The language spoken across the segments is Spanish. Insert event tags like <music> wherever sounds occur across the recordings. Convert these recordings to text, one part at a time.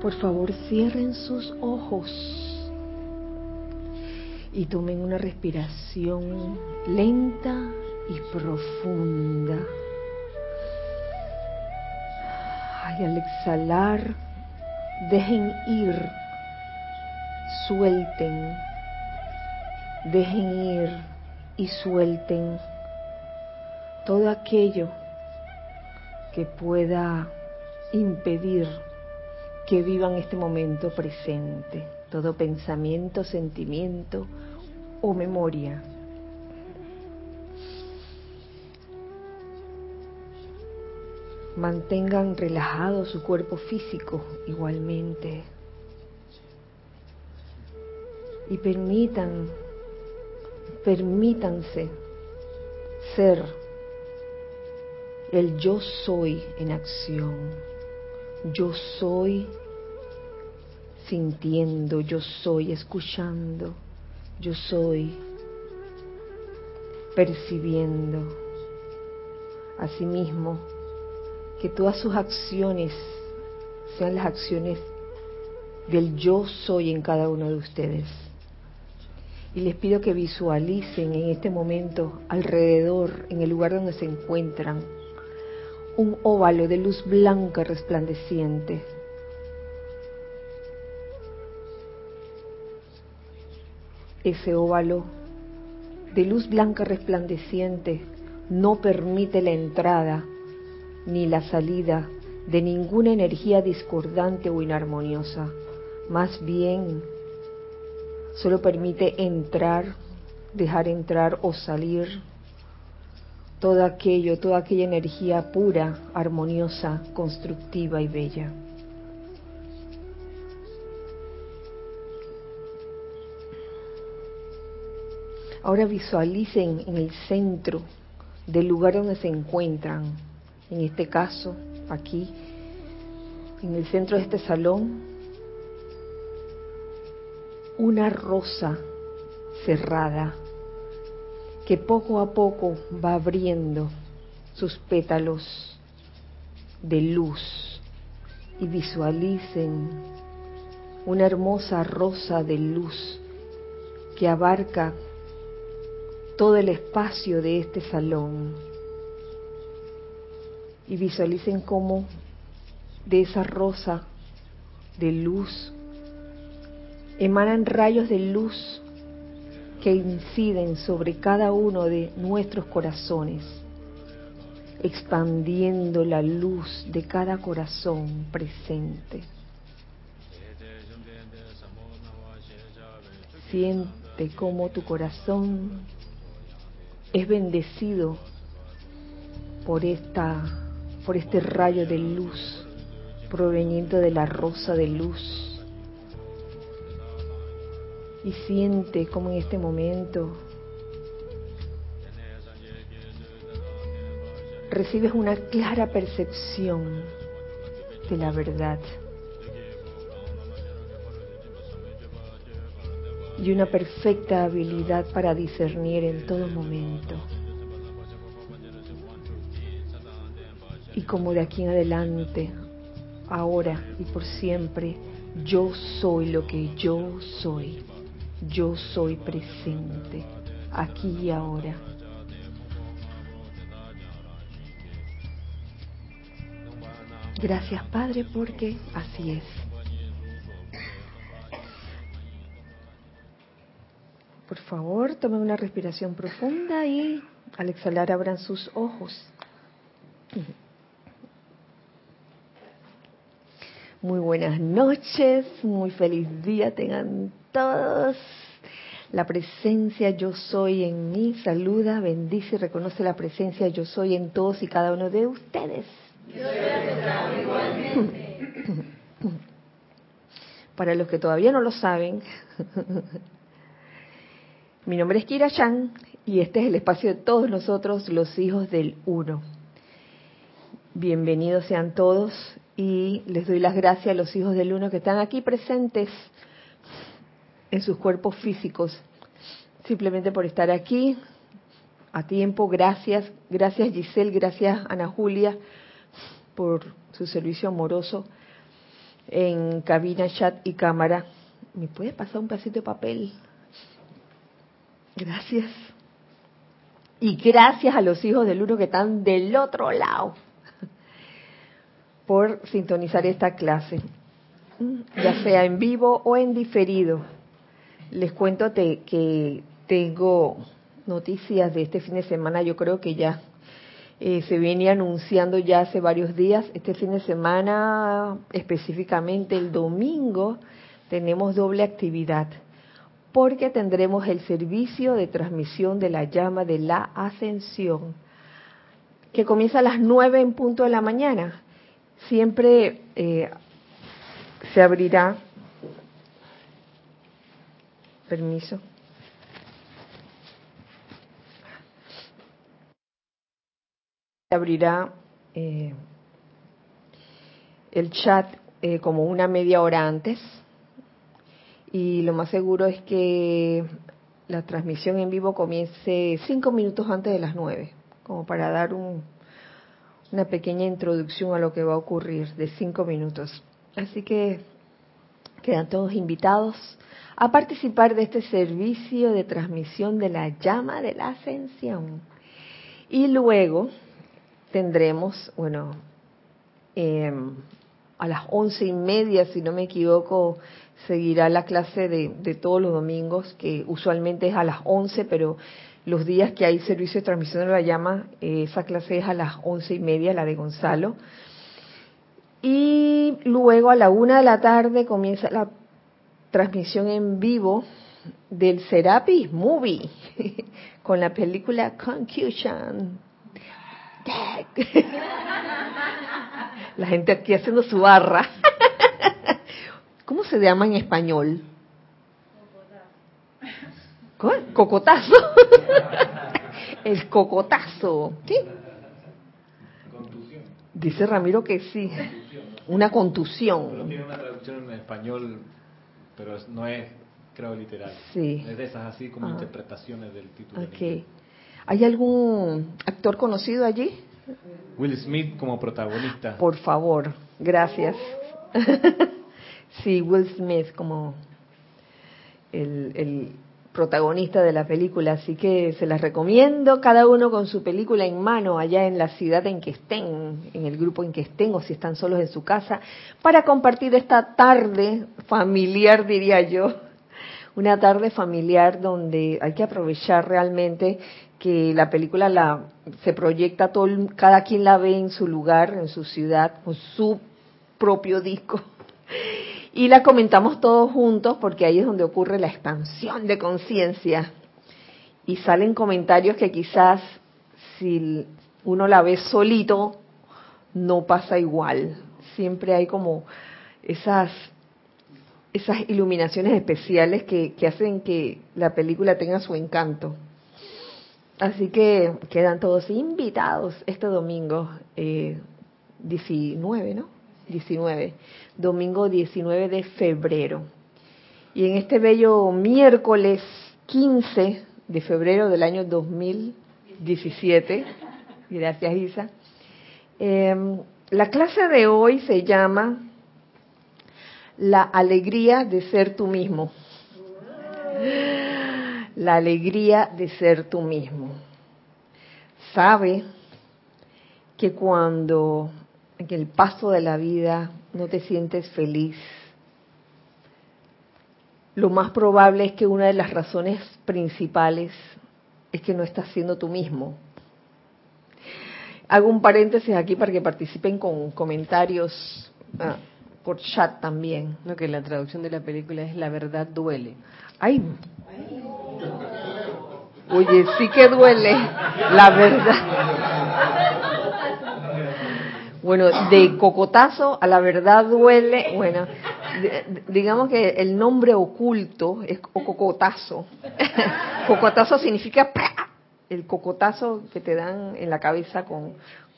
Por favor, cierren sus ojos y tomen una respiración lenta y profunda. Y al exhalar, dejen ir, suelten, dejen ir y suelten todo aquello que pueda impedir que vivan este momento presente, todo pensamiento, sentimiento o memoria. Mantengan relajado su cuerpo físico igualmente. Y permitan, permítanse ser el yo soy en acción yo soy sintiendo, yo soy escuchando, yo soy percibiendo. Asimismo, que todas sus acciones sean las acciones del yo soy en cada uno de ustedes. Y les pido que visualicen en este momento alrededor, en el lugar donde se encuentran, un óvalo de luz blanca resplandeciente. Ese óvalo de luz blanca resplandeciente no permite la entrada ni la salida de ninguna energía discordante o inarmoniosa. Más bien, solo permite entrar, dejar entrar o salir todo aquello, toda aquella energía pura, armoniosa, constructiva y bella. Ahora visualicen en el centro del lugar donde se encuentran, en este caso, aquí, en el centro de este salón, una rosa cerrada que poco a poco va abriendo sus pétalos de luz y visualicen una hermosa rosa de luz que abarca todo el espacio de este salón. Y visualicen cómo de esa rosa de luz emanan rayos de luz que inciden sobre cada uno de nuestros corazones, expandiendo la luz de cada corazón presente. Siente cómo tu corazón es bendecido por esta por este rayo de luz proveniente de la rosa de luz y siente como en este momento recibes una clara percepción de la verdad. Y una perfecta habilidad para discernir en todo momento. Y como de aquí en adelante, ahora y por siempre, yo soy lo que yo soy yo soy presente, aquí y ahora. Gracias Padre porque así es. Por favor, tomen una respiración profunda y al exhalar abran sus ojos. Muy buenas noches, muy feliz día tengan todos. La presencia yo soy en mí saluda, bendice y reconoce la presencia yo soy en todos y cada uno de ustedes. <coughs> Para los que todavía no lo saben, <laughs> mi nombre es Kira Chan y este es el espacio de todos nosotros, los hijos del Uno. Bienvenidos sean todos y les doy las gracias a los hijos del uno que están aquí presentes en sus cuerpos físicos, simplemente por estar aquí a tiempo. Gracias, gracias Giselle, gracias Ana Julia por su servicio amoroso en cabina, chat y cámara. ¿Me puede pasar un pedacito de papel? Gracias. Y gracias a los hijos del uno que están del otro lado por sintonizar esta clase, ya sea en vivo o en diferido. Les cuento que tengo noticias de este fin de semana, yo creo que ya eh, se viene anunciando ya hace varios días. Este fin de semana, específicamente el domingo, tenemos doble actividad porque tendremos el servicio de transmisión de la llama de la ascensión que comienza a las nueve en punto de la mañana. Siempre eh, se abrirá, permiso, abrirá eh, el chat eh, como una media hora antes. Y lo más seguro es que la transmisión en vivo comience cinco minutos antes de las nueve, como para dar una pequeña introducción a lo que va a ocurrir de cinco minutos. Así que quedan todos invitados a participar de este servicio de transmisión de la llama de la ascensión. Y luego tendremos, bueno, em, a las once y media, si no me equivoco, seguirá la clase de, todos los domingos, que usualmente es a las once, pero los días que hay servicio de transmisión de la llama, eh, esa clase es a las once y media, la de Gonzalo. Y luego a la una de la tarde comienza la transmisión en vivo del Serapis Movie <laughs> con la película Confusion <laughs> La gente aquí haciendo su barra. <laughs> ¿Cómo se llama en español? Cocotazo. El cocotazo. ¿Qué? Dice Ramiro que sí. Una contusión. tiene una traducción en español, pero no es, creo, literal. Sí. Es de esas así como ah. interpretaciones del título. Okay. ¿Hay algún actor conocido allí? Will Smith como protagonista. Por favor, gracias. <laughs> sí, Will Smith como el, protagonista de la película, así que se las recomiendo, cada uno con su película en mano, allá en la ciudad en que estén, en el grupo en que estén, o si están solos en su casa, para compartir esta tarde familiar, diría yo, una tarde familiar donde hay que aprovechar realmente que la película la se proyecta todo cada quien la ve en su lugar en su ciudad con su propio disco y la comentamos todos juntos porque ahí es donde ocurre la expansión de conciencia. Y salen comentarios que quizás si uno la ve solito no pasa igual. Siempre hay como esas esas iluminaciones especiales que, que hacen que la película tenga su encanto. Así que quedan todos invitados este domingo eh, 19, ¿no? 19, domingo 19 de febrero. Y en este bello miércoles 15 de febrero del año 2017, gracias Isa, em, la clase de hoy se llama La alegría de ser tú mismo la alegría de ser tú mismo. Sabe que cuando en el paso de la vida no te sientes feliz, lo más probable es que una de las razones principales es que no estás siendo tú mismo. Hago un paréntesis aquí para que participen con comentarios ah, por chat también. Lo que la traducción de la película es La verdad duele. Ay, Oye, sí que duele, la verdad. Bueno, de cocotazo a la verdad duele. Bueno, digamos que el nombre oculto es cocotazo. <laughs> cocotazo significa el cocotazo que te dan en la cabeza con,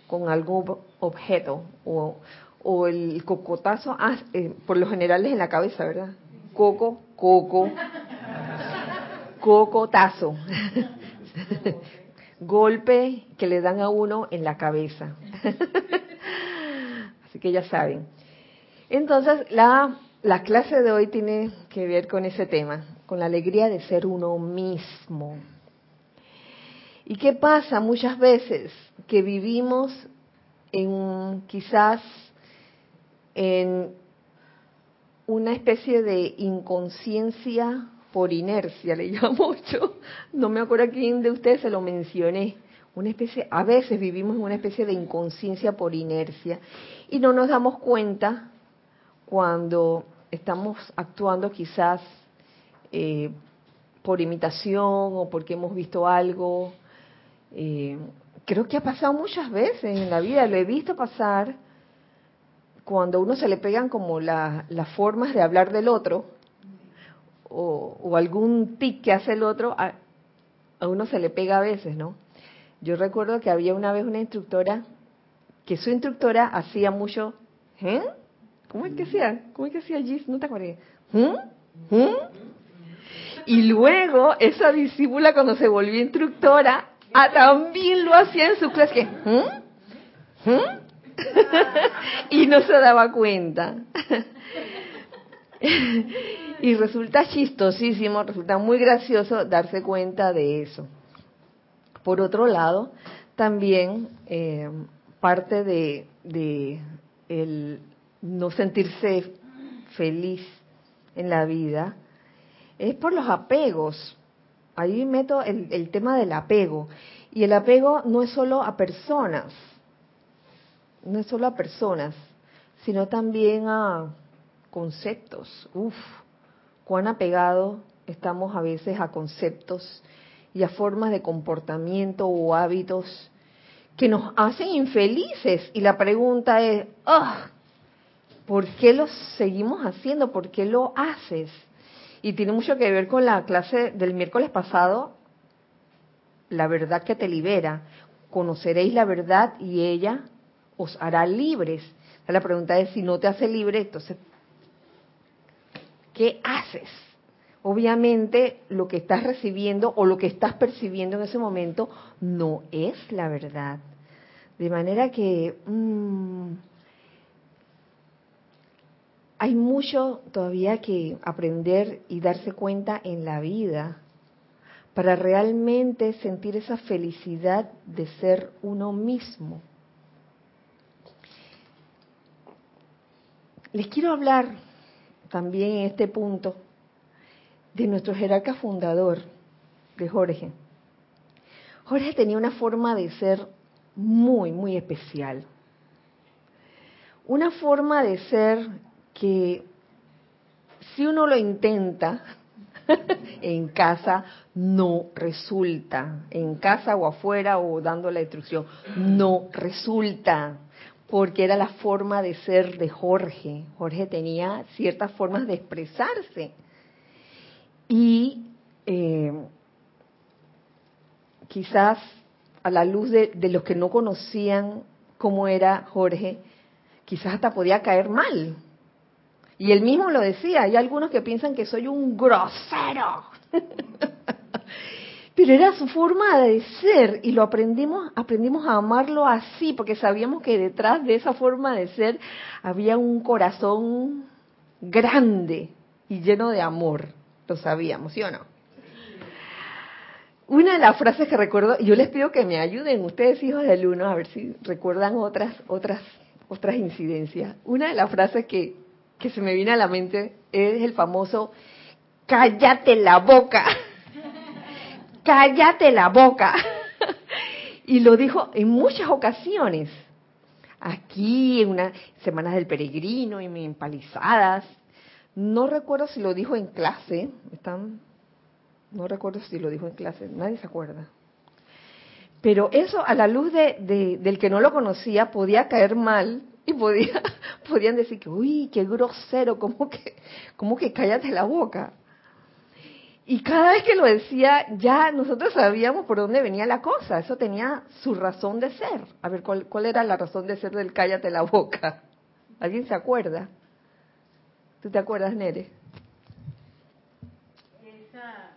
con algún objeto. O, o el cocotazo, ah, eh, por lo general es en la cabeza, ¿verdad? Coco, coco, cocotazo. <laughs> Golpe que le dan a uno en la cabeza. <laughs> Que ya saben. Entonces, la, la clase de hoy tiene que ver con ese tema, con la alegría de ser uno mismo. ¿Y qué pasa muchas veces? Que vivimos en quizás en una especie de inconsciencia por inercia, le <laughs> llamo yo. No me acuerdo a quién de ustedes se lo mencioné. Una especie, a veces vivimos en una especie de inconsciencia por inercia y no nos damos cuenta cuando estamos actuando quizás eh, por imitación o porque hemos visto algo. Eh, creo que ha pasado muchas veces en la vida, lo he visto pasar cuando a uno se le pegan como las formas de hablar del otro o, algún tic que hace el otro, a, uno se le pega a veces, ¿no? Yo recuerdo que había una vez una instructora que su instructora hacía mucho, ¿eh? ¿Cómo es que hacía? ¿Cómo es que hacía Gis? ¿No te acuerdas? ¿Eh? ¿Eh? Y <laughs> luego esa discípula cuando se volvió instructora, ah, también lo hacía en su clase. ¿Eh? <laughs> ¿Eh? y no se daba cuenta. <laughs> y resulta chistosísimo, resulta muy gracioso darse cuenta de eso. Por otro lado, también eh, parte de, el no sentirse feliz en la vida es por los apegos. Ahí meto el tema del apego. Y el apego no es solo a personas, no es solo a personas, sino también a conceptos. Uf, cuán apegado estamos a veces a conceptos y a formas de comportamiento o hábitos que nos hacen infelices. Y la pregunta es, oh, ¿por qué lo seguimos haciendo? ¿Por qué lo haces? Y tiene mucho que ver con la clase del miércoles pasado, la verdad que te libera. Conoceréis la verdad y ella os hará libres. La pregunta es, si no te hace libre, entonces, ¿qué haces? Obviamente lo que estás recibiendo o lo que estás percibiendo en ese momento no es la verdad. De manera que mm, hay mucho todavía que aprender y darse cuenta en la vida para realmente sentir esa felicidad de ser uno mismo. Les quiero hablar también en este punto de nuestro jerarca fundador, de Jorge. Jorge tenía una forma de ser muy, muy especial. Una forma de ser que si uno lo intenta <laughs> en casa, no resulta. En casa o afuera o dando la instrucción, no resulta porque era la forma de ser de Jorge. Jorge tenía ciertas formas de expresarse. Y eh, quizás a la luz de, de, los que no conocían cómo era Jorge, quizás hasta podía caer mal. Y él mismo lo decía, hay algunos que piensan que soy un grosero. <laughs> pero era su forma de ser y lo aprendimos, aprendimos a amarlo así, porque sabíamos que detrás de esa forma de ser había un corazón grande y lleno de amor. Lo sabíamos, ¿sí o no? Una de las frases que recuerdo, yo les pido que me ayuden ustedes hijos del uno, a ver si recuerdan otras, otras, otras incidencias. Una de las frases que, que se me viene a la mente es el famoso cállate la boca <laughs> cállate la boca. <laughs> y lo dijo en muchas ocasiones. Aquí, en unas semanas del peregrino, en empalizadas. No recuerdo si lo dijo en clase. Están, no recuerdo si lo dijo en clase. Nadie se acuerda. Pero eso, a la luz de, del que no lo conocía, podía caer mal y podía, <laughs> podían decir que, uy, qué grosero, como que, como que cállate la boca. Y cada vez que lo decía, ya nosotros sabíamos por dónde venía la cosa. Eso tenía su razón de ser. A ver, ¿cuál, cuál era la razón de ser del cállate la boca? ¿Alguien se acuerda? ¿Tú te acuerdas, Nere? Esa,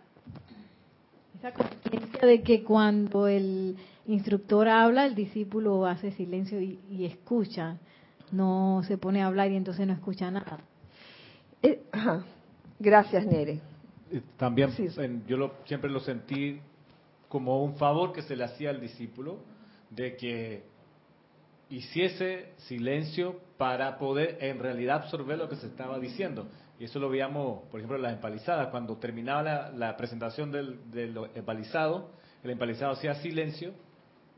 esa conciencia de que cuando el instructor habla, el discípulo hace silencio y, y escucha. no se pone a hablar y entonces no escucha nada. Eh, ajá. Gracias, Nere. También Sí. en- yo lo- siempre lo sentí como un favor que se le hacía al discípulo de que hiciese silencio para poder en realidad absorber lo que se estaba diciendo. Y eso lo veíamos, por ejemplo, en las empalizadas. Cuando terminaba la, presentación del, empalizado, el empalizado hacía silencio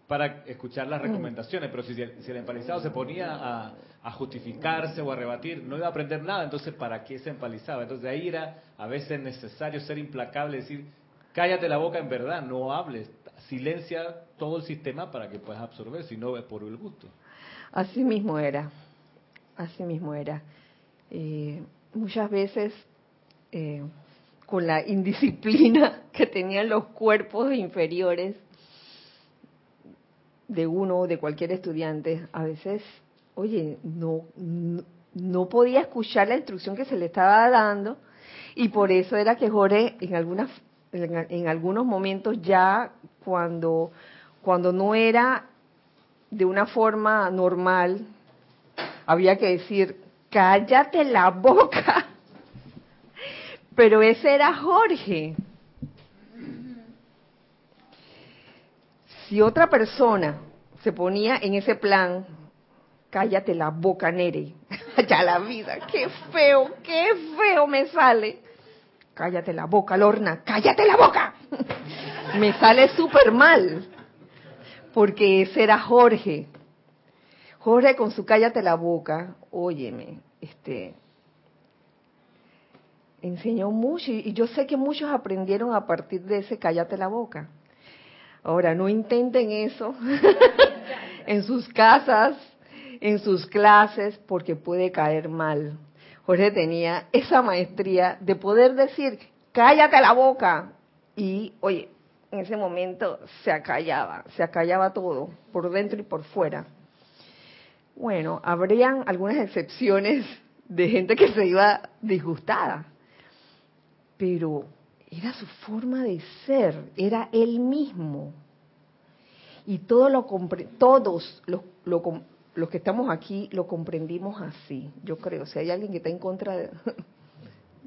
para escuchar las recomendaciones. Pero si, el- si el empalizado se ponía a, a justificarse o a rebatir, no iba a aprender nada. Entonces, ¿para qué se empalizaba? Entonces, de ahí era a veces necesario ser implacable, decir, cállate la boca en verdad, no hables, silencia todo el sistema para que puedas absorber, si no es por el gusto. Así mismo era, así mismo era. Eh, muchas veces eh, con la indisciplina <laughs> que tenían los cuerpos inferiores de uno o de cualquier estudiante, a veces, oye, no, no, no podía escuchar la instrucción que se le estaba dando y por eso era que Jorge en algunas en, en algunos momentos ya cuando cuando no era de una forma normal, había que decir, cállate la boca. <laughs> Pero ese era Jorge. Si otra persona se ponía en ese plan, cállate la boca, Nere. <laughs> ya la vida, qué feo, qué feo me sale. Cállate la boca, Lorna, cállate la boca. <laughs> me sale súper mal porque ese era Jorge. Jorge con su cállate la boca, óyeme, este enseñó mucho y y yo sé que muchos aprendieron a partir de ese cállate la boca. Ahora, no intenten eso <laughs> en sus casas, en sus clases, porque puede caer mal. Jorge tenía esa maestría de poder decir, cállate la boca. Y, oye, en ese momento se acallaba, se acallaba todo, por dentro y por fuera. Bueno, habrían algunas excepciones de gente que se iba disgustada, pero era su forma de ser, era él mismo. Y todo lo todos lo com- los que estamos aquí lo comprendimos así, yo creo. Si hay alguien que está en contra de,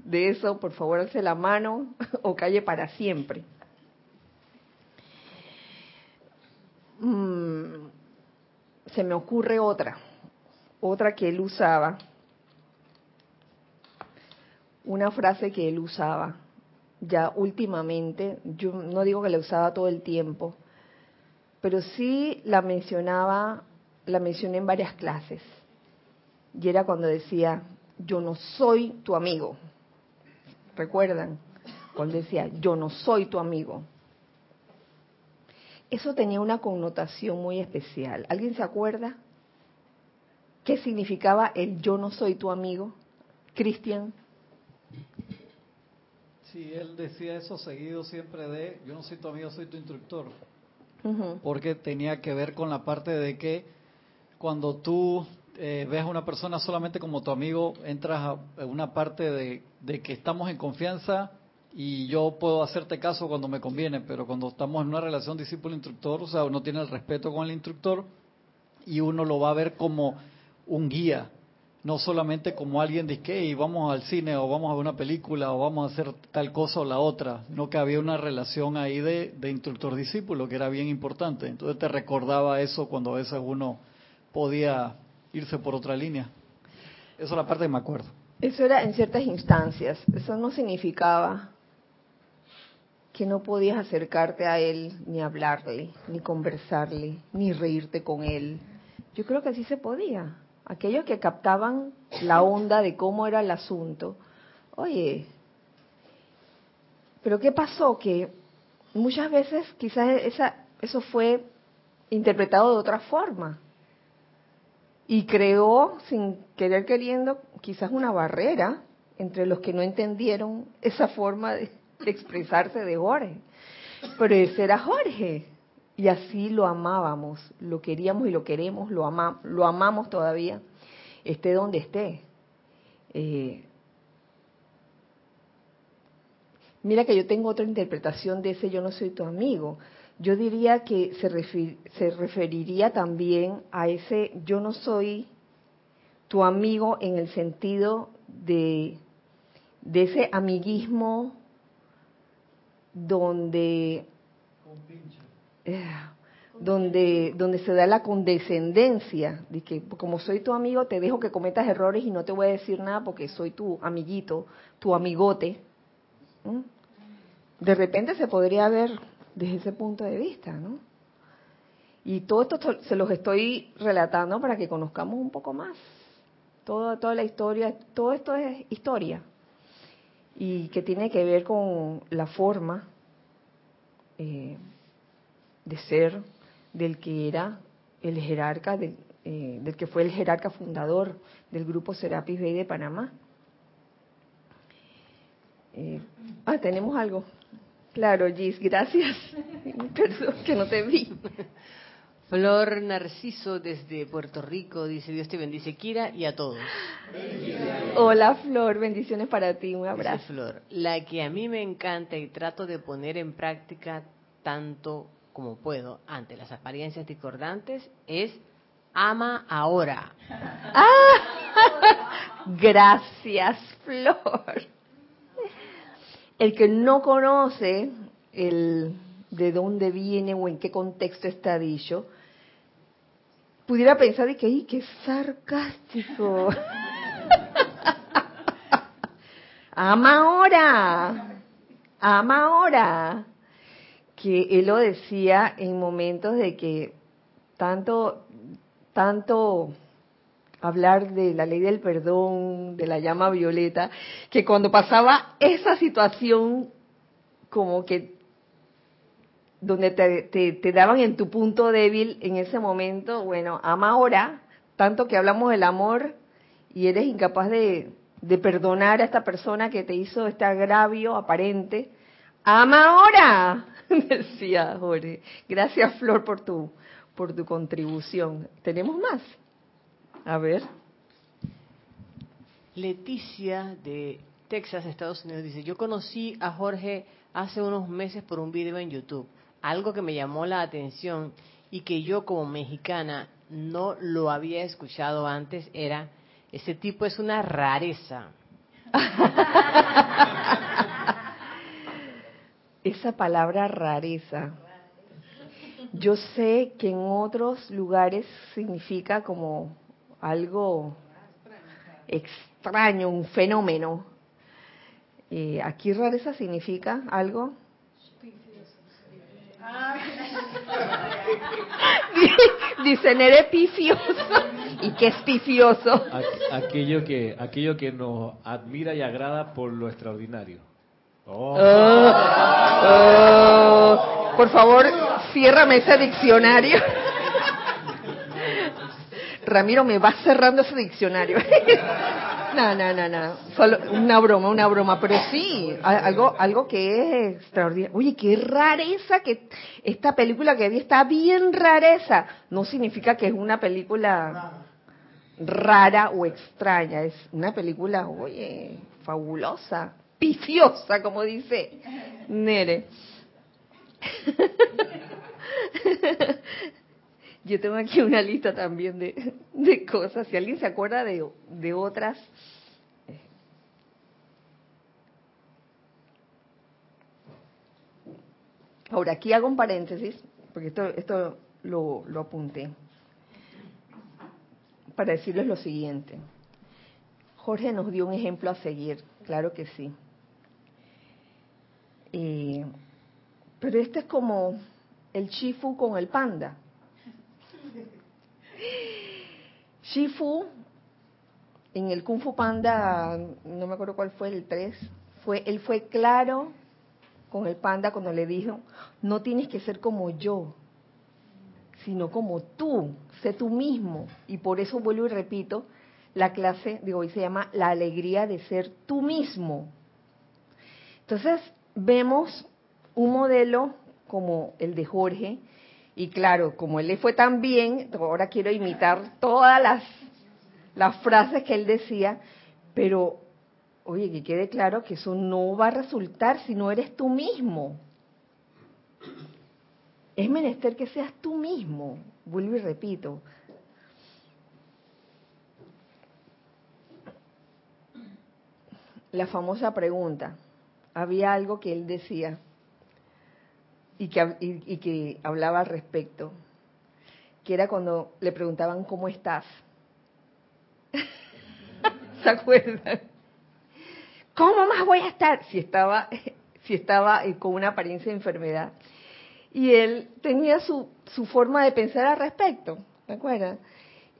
<laughs> eso, por favor, alce la mano <laughs> o calle para siempre. Mm, se me ocurre otra, otra que él usaba, una frase que él usaba ya últimamente, yo no digo que la usaba todo el tiempo, pero sí la mencionaba, la mencioné en varias clases. Y era cuando decía, yo no soy tu amigo. ¿Recuerdan? Cuando decía, yo no soy tu amigo. Eso tenía una connotación muy especial. ¿Alguien se acuerda? ¿Qué significaba el yo no soy tu amigo? Cristian. Sí, él decía eso seguido siempre de, yo no soy tu amigo, soy tu instructor, porque tenía que ver con la parte de que cuando tú eh, ves a una persona solamente como tu amigo, entras a una parte de, que estamos en confianza y yo puedo hacerte caso cuando me conviene, pero cuando estamos en una relación discípulo-instructor, o sea, uno tiene el respeto con el instructor y uno lo va a ver como un guía, no solamente como alguien de que "Hey, vamos al cine o vamos a una película o vamos a hacer tal cosa o la otra, no que había una relación ahí de instructor-discípulo que era bien importante. Entonces te recordaba eso cuando a veces uno podía irse por otra línea. Eso es la parte que me acuerdo. Eso era en ciertas instancias. Eso no significaba que no podías acercarte a él, ni hablarle, ni conversarle, ni reírte con él. Yo creo que sí se podía. Aquellos que captaban la onda de cómo era el asunto. Oye, pero ¿qué pasó? Que muchas veces quizás esa, eso fue interpretado de otra forma y creó, sin querer queriendo, quizás una barrera entre los que no entendieron esa forma de, <laughs> expresarse de Jorge. Pero ese era Jorge. Y así lo amábamos, lo queríamos y lo queremos, lo, ama, lo amamos todavía, esté donde esté. Eh, mira que yo tengo otra interpretación de ese yo no soy tu amigo. Yo diría que se, se referiría también a ese yo no soy tu amigo en el sentido de, de ese amiguismo donde eh, donde donde se da la condescendencia de que como soy tu amigo te dejo que cometas errores y no te voy a decir nada porque soy tu amiguito, tu amigote. ¿Mm? De repente se podría ver desde ese punto de vista, ¿no? Y todo esto se los estoy relatando para que conozcamos un poco más. Toda, toda la historia, todo esto es historia. Y que tiene que ver con la forma eh, de ser del que era el jerarca, del, eh, del que fue el jerarca fundador del grupo Serapis Bay de Panamá. Eh, ah, tenemos algo. Claro, Gis, gracias. <laughs> Perdón que no te vi. Flor Narciso desde Puerto Rico dice, Dios te bendice, Kira, y a todos. Hola Flor, bendiciones para ti, un Dice abrazo. Flor, la que a mí me encanta y trato de poner en práctica tanto como puedo ante las apariencias discordantes es ama ahora. <laughs> Gracias, Flor. El que no conoce el de dónde viene o en qué contexto está dicho, pudiera pensar de que, ¡ay, qué sarcástico! <laughs> ama ahora, ama ahora. Que él lo decía en momentos de que tanto, tanto hablar de la ley del perdón, de la llama violeta, que cuando pasaba esa situación como que donde te, te, daban en tu punto débil en ese momento, bueno, ama ahora, tanto que hablamos del amor y eres incapaz de, de perdonar a esta persona que te hizo este agravio aparente, ama ahora, <laughs> decía Jorge. Gracias Flor por tu, por tu contribución. ¿Tenemos más? A ver. Leticia de Texas, Estados Unidos, dice, yo conocí a Jorge hace unos meses por un video en YouTube. Algo que me llamó la atención y que yo como mexicana no lo había escuchado antes era, ese tipo es una rareza. <laughs> Esa palabra rareza. Yo sé que en otros lugares significa como algo extraño, un fenómeno. Eh, aquí rareza significa algo. <laughs> Dice Nere pifioso. ¿Y qué es pifioso? Aqu- Aquello que, aquello que nos admira y agrada por lo extraordinario. Oh. Oh, por favor, ciérrame ese diccionario. Ramiro, me va cerrando ese diccionario. <laughs> No, no, no, no. Solo una broma, una broma. Pero sí, algo, algo que es extraordinario. Oye, qué rareza que esta película que vi está bien rareza. No significa que es una película rara o extraña. Es una película, oye, fabulosa, pifiosa, como dice Nere. <laughs> Yo tengo aquí una lista también de, de cosas. Si alguien se acuerda de, de otras. eh. Ahora, aquí hago un paréntesis, porque esto, esto lo, lo apunté, para decirles lo siguiente. Jorge nos dio un ejemplo a seguir, claro que sí. Eh, pero este es como el Shifu con el panda. Shifu, en el Kung Fu Panda, no me acuerdo cuál fue el 3, fue, él fue claro con el panda cuando le dijo, no tienes que ser como yo, sino como tú, sé tú mismo. Y por eso vuelvo y repito, la clase de hoy se llama La alegría de ser tú mismo. Entonces, vemos un modelo como el de Jorge, y claro, como él le fue tan bien, ahora quiero imitar todas las, frases que él decía, pero oye, que quede claro que eso no va a resultar si no eres tú mismo. Es menester que seas tú mismo, vuelvo y repito. La famosa pregunta, había algo que él decía, y que, y, que hablaba al respecto, que era cuando le preguntaban cómo estás. <laughs> ¿Se acuerdan? ¿Cómo más voy a estar? Si estaba, <laughs> si estaba eh, con una apariencia de enfermedad. Y él tenía su, su forma de pensar al respecto, ¿te acuerdas?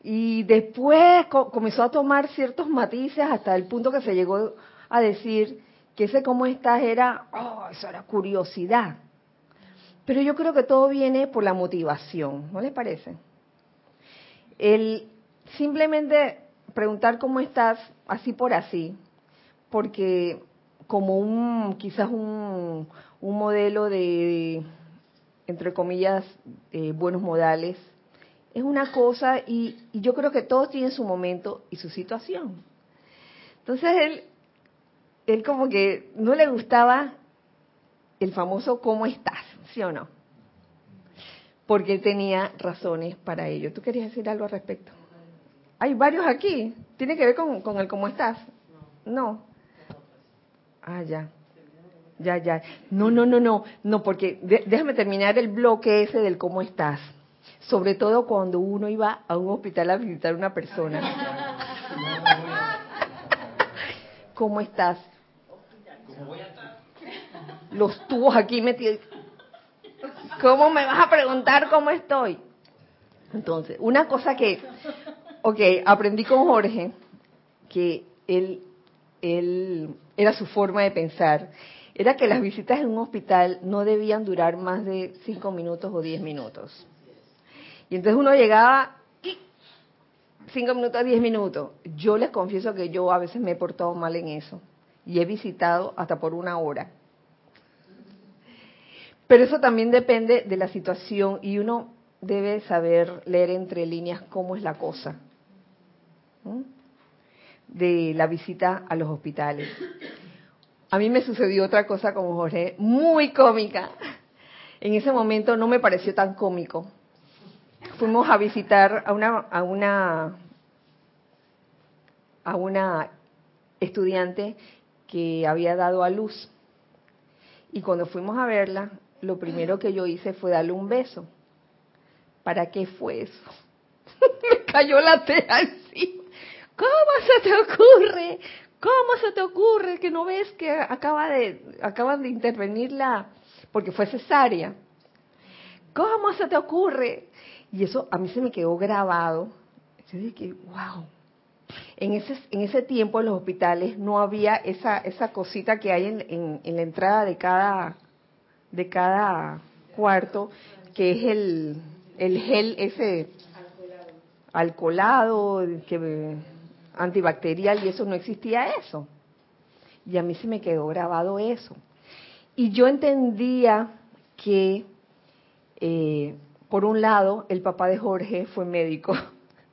Y después co- comenzó a tomar ciertos matices hasta el punto que se llegó a decir que ese cómo estás era, oh, eso era curiosidad. Pero yo creo que todo viene por la motivación, ¿no les parece? El simplemente preguntar cómo estás así por así, porque como un quizás un, un modelo de entre comillas eh, buenos modales es una cosa y, y yo creo que todos tienen su momento y su situación. Entonces él él como que no le gustaba el famoso cómo estás, ¿sí o no? Porque él tenía razones para ello. ¿Tú querías decir algo al respecto? Hay varios aquí. ¿Tiene que ver con, con el cómo estás? No. Ah, ya. Ya, ya. No, no, no, no. No, porque de- déjame terminar el bloque ese del cómo estás. Sobre todo cuando uno iba a un hospital a visitar a una persona. ¿Cómo estás? Los tubos aquí metidos. ¿Cómo me vas a preguntar cómo estoy? Entonces, una cosa que, ok, aprendí con Jorge, que él, él, era su forma de pensar, era que las visitas en un hospital no debían durar más de cinco minutos o diez minutos. Y entonces uno llegaba y cinco minutos, diez minutos. Yo les confieso que yo a veces me he portado mal en eso y he visitado hasta por una hora. Pero eso también depende de la situación y uno debe saber leer entre líneas cómo es la cosa de la visita a los hospitales. A mí me sucedió otra cosa con Jorge, muy cómica. En ese momento no me pareció tan cómico. Fuimos a visitar a una a una a una estudiante que había dado a luz. Y cuando fuimos a verla, lo primero que yo hice fue darle un beso. ¿Para qué fue eso? <laughs> Me cayó la tela encima. ¿Cómo se te ocurre? ¿Cómo se te ocurre que no ves que acaba de acaban de intervenir la porque fue cesárea? ¿Cómo se te ocurre? Y eso a mí se me quedó grabado. Yo dije, wow. En ese, en ese tiempo en los hospitales no había esa, esa cosita que hay en, en, en la entrada de cada, de cada cuarto, que es el, el gel ese alcoholado, que, antibacterial, y eso no existía eso. Y a mí se me quedó grabado eso. Y yo entendía que, eh, por un lado, el papá de Jorge fue médico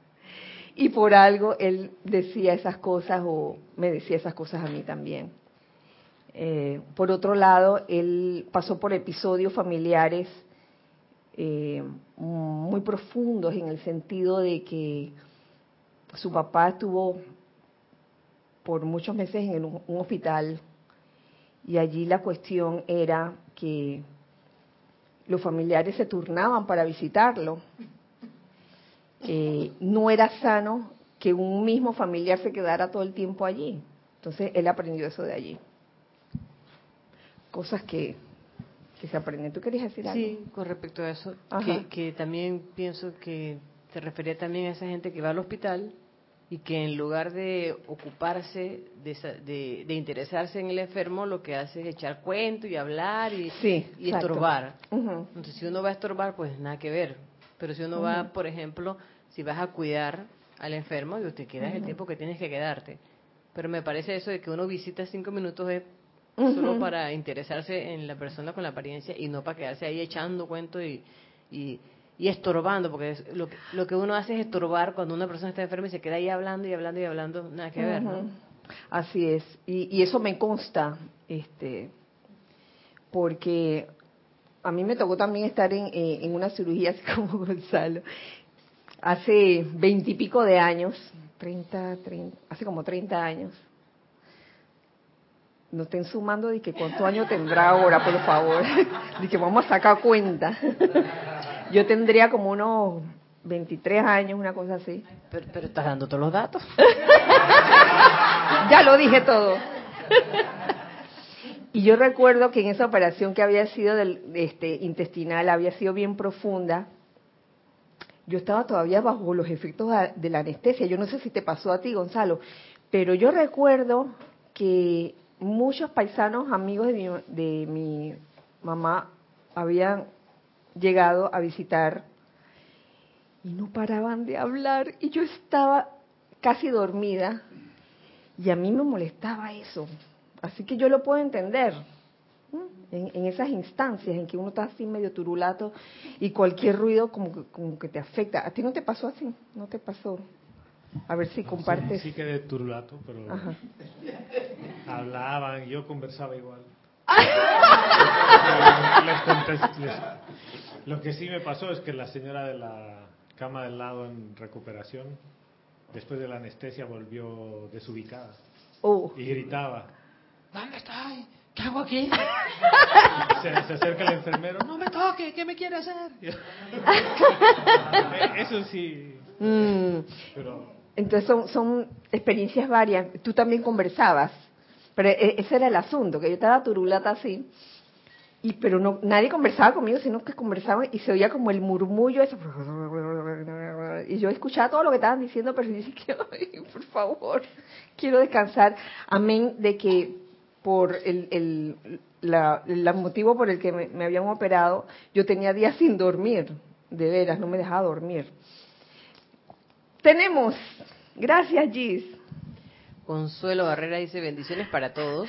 <laughs> y por algo él decía esas cosas o me decía esas cosas a mí también. Eh, por otro lado, él pasó por episodios familiares eh, muy profundos en el sentido de que su papá estuvo por muchos meses en un, hospital y allí la cuestión era que los familiares se turnaban para visitarlo. Eh, no era sano que un mismo familiar se quedara todo el tiempo allí. Entonces él aprendió eso de allí. Cosas que, que se aprenden. ¿Tú querías decir algo? Sí, con respecto a eso, que, que también pienso que se refería también a esa gente que va al hospital y que en lugar de ocuparse, de, de, de interesarse en el enfermo, lo que hace es echar cuento y hablar y, Sí, y estorbar. Ujú. Entonces, si uno va a estorbar, pues nada que ver. Pero si uno va, por ejemplo, si vas a cuidar al enfermo, y te quedas el tiempo que tienes que quedarte. Pero me parece eso de que uno visita cinco minutos es solo para interesarse en la persona con la apariencia y no para quedarse ahí echando cuentos y, y, y estorbando, porque es- lo, que- lo que uno hace es estorbar cuando una persona está enferma y se queda ahí hablando y hablando y hablando, nada que ver, ¿no? Así es, y, y eso me consta, este, porque a mí me tocó también estar en, eh, en una cirugía así <laughs> como Gonzalo, hace veintipico de años, 30, 30, hace como 30 años, no estén sumando de que cuántos años tendrá ahora, por favor. <laughs> De que vamos a sacar cuenta. <laughs> Yo tendría como unos 23 años, una cosa así. Pero, pero estás dando todos los datos. <laughs> ya lo dije todo. y yo recuerdo que en esa operación que había sido del, este, intestinal, había sido bien profunda, yo estaba todavía bajo los efectos de la anestesia. Yo no sé si te pasó a ti, Gonzalo, pero yo recuerdo que muchos paisanos, amigos de mi, de mi mamá, habían llegado a visitar y no paraban de hablar y yo estaba casi dormida y a mí me molestaba eso. Así que yo lo puedo entender en, esas instancias en que uno está así medio turulato y cualquier ruido como como que te afecta. ¿A ti no te pasó así? ¿No te pasó? A ver si compartes. Sí, sí quedé turulato, pero hablaban, yo conversaba igual. <laughs> lo que sí me pasó es que la señora de la cama del lado en recuperación, después de la anestesia volvió desubicada. Oh. Y gritaba, ¿dónde estoy? ¿Qué hago aquí? <laughs> Se, acerca el enfermero, no me toque, ¿qué me quiere hacer? <laughs> Eso sí. Mm. Entonces son, experiencias varias. Tú también conversabas, pero e, ese era el asunto, que yo estaba turulata así, y pero no nadie conversaba conmigo, sino que conversaban y se oía como el murmullo eso. Y yo escuchaba todo lo que estaban diciendo, pero yo decía, <laughs> por favor, quiero descansar. Amén de que por el, el la, motivo por el que me, habían operado, yo tenía días sin dormir, de veras, no me dejaba dormir. Tenemos, gracias Gis. Consuelo Barrera dice bendiciones para todos.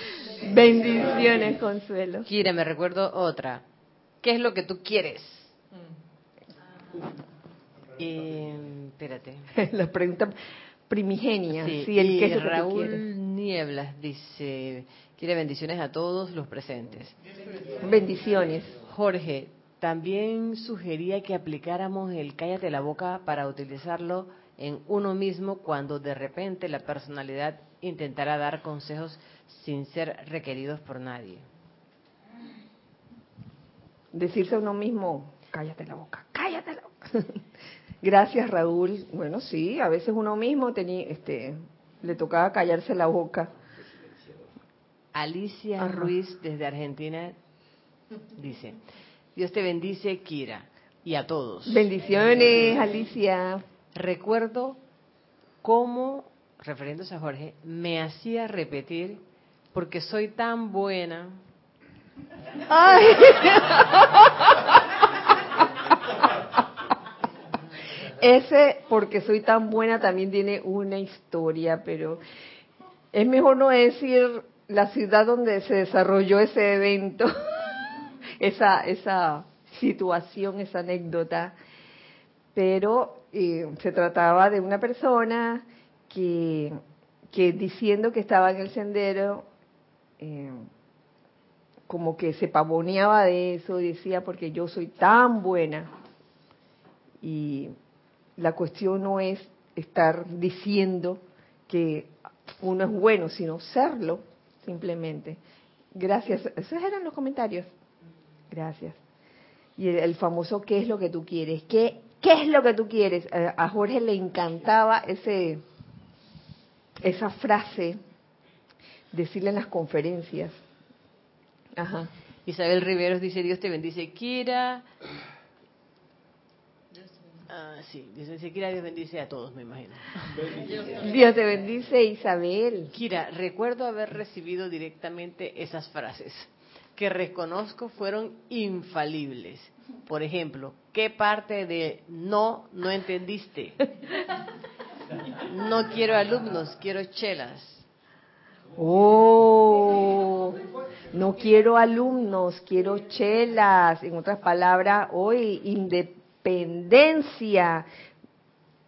Bendiciones, Consuelo. Kira, me recuerdo otra. ¿Qué es lo que tú quieres? Eh, espérate. <laughs> La pregunta primigenia. Sí, el y Raúl Nieblas dice, quiere bendiciones a todos los presentes. Bendiciones. Jorge, también sugería que aplicáramos el cállate la boca para utilizarlo en uno mismo cuando de repente la personalidad intentará dar consejos sin ser requeridos por nadie. Decirse a uno mismo, cállate la boca, cállate la boca. <laughs> Gracias, Raúl. Bueno, sí, a veces uno mismo tenía, este, le tocaba callarse la boca. Alicia Ruiz desde Argentina dice, Dios te bendice, Kira, y a todos. Bendiciones, Alicia. Recuerdo cómo, refiriéndose a Jorge, me hacía repetir, porque soy tan buena. Ay. <laughs> Ese, porque soy tan buena, también tiene una historia, pero es mejor no decir la ciudad donde se desarrolló ese evento, <laughs> esa, esa situación, esa anécdota. Pero eh, se trataba de una persona que, que diciendo que estaba en el sendero, eh, como que se pavoneaba de eso, decía, porque yo soy tan buena. Y la cuestión no es estar diciendo que uno es bueno, sino serlo simplemente. Gracias. Esos eran los comentarios. Gracias. Y el, famoso ¿qué es lo que tú quieres? ¿Qué, ¿Qué es lo que tú quieres? A, Jorge le encantaba ese esa frase decirle en las conferencias. Ajá. Isabel Riveros dice, Dios te bendice, Kira. Ah, sí, dice Kira, Dios bendice a todos, me imagino. Dios te bendice, Isabel. Kira, recuerdo haber recibido directamente esas frases que reconozco fueron infalibles. Por ejemplo, ¿qué parte de no no entendiste? No quiero alumnos, quiero chelas. Oh, no quiero alumnos, quiero chelas. En otras palabras, hoy independencia.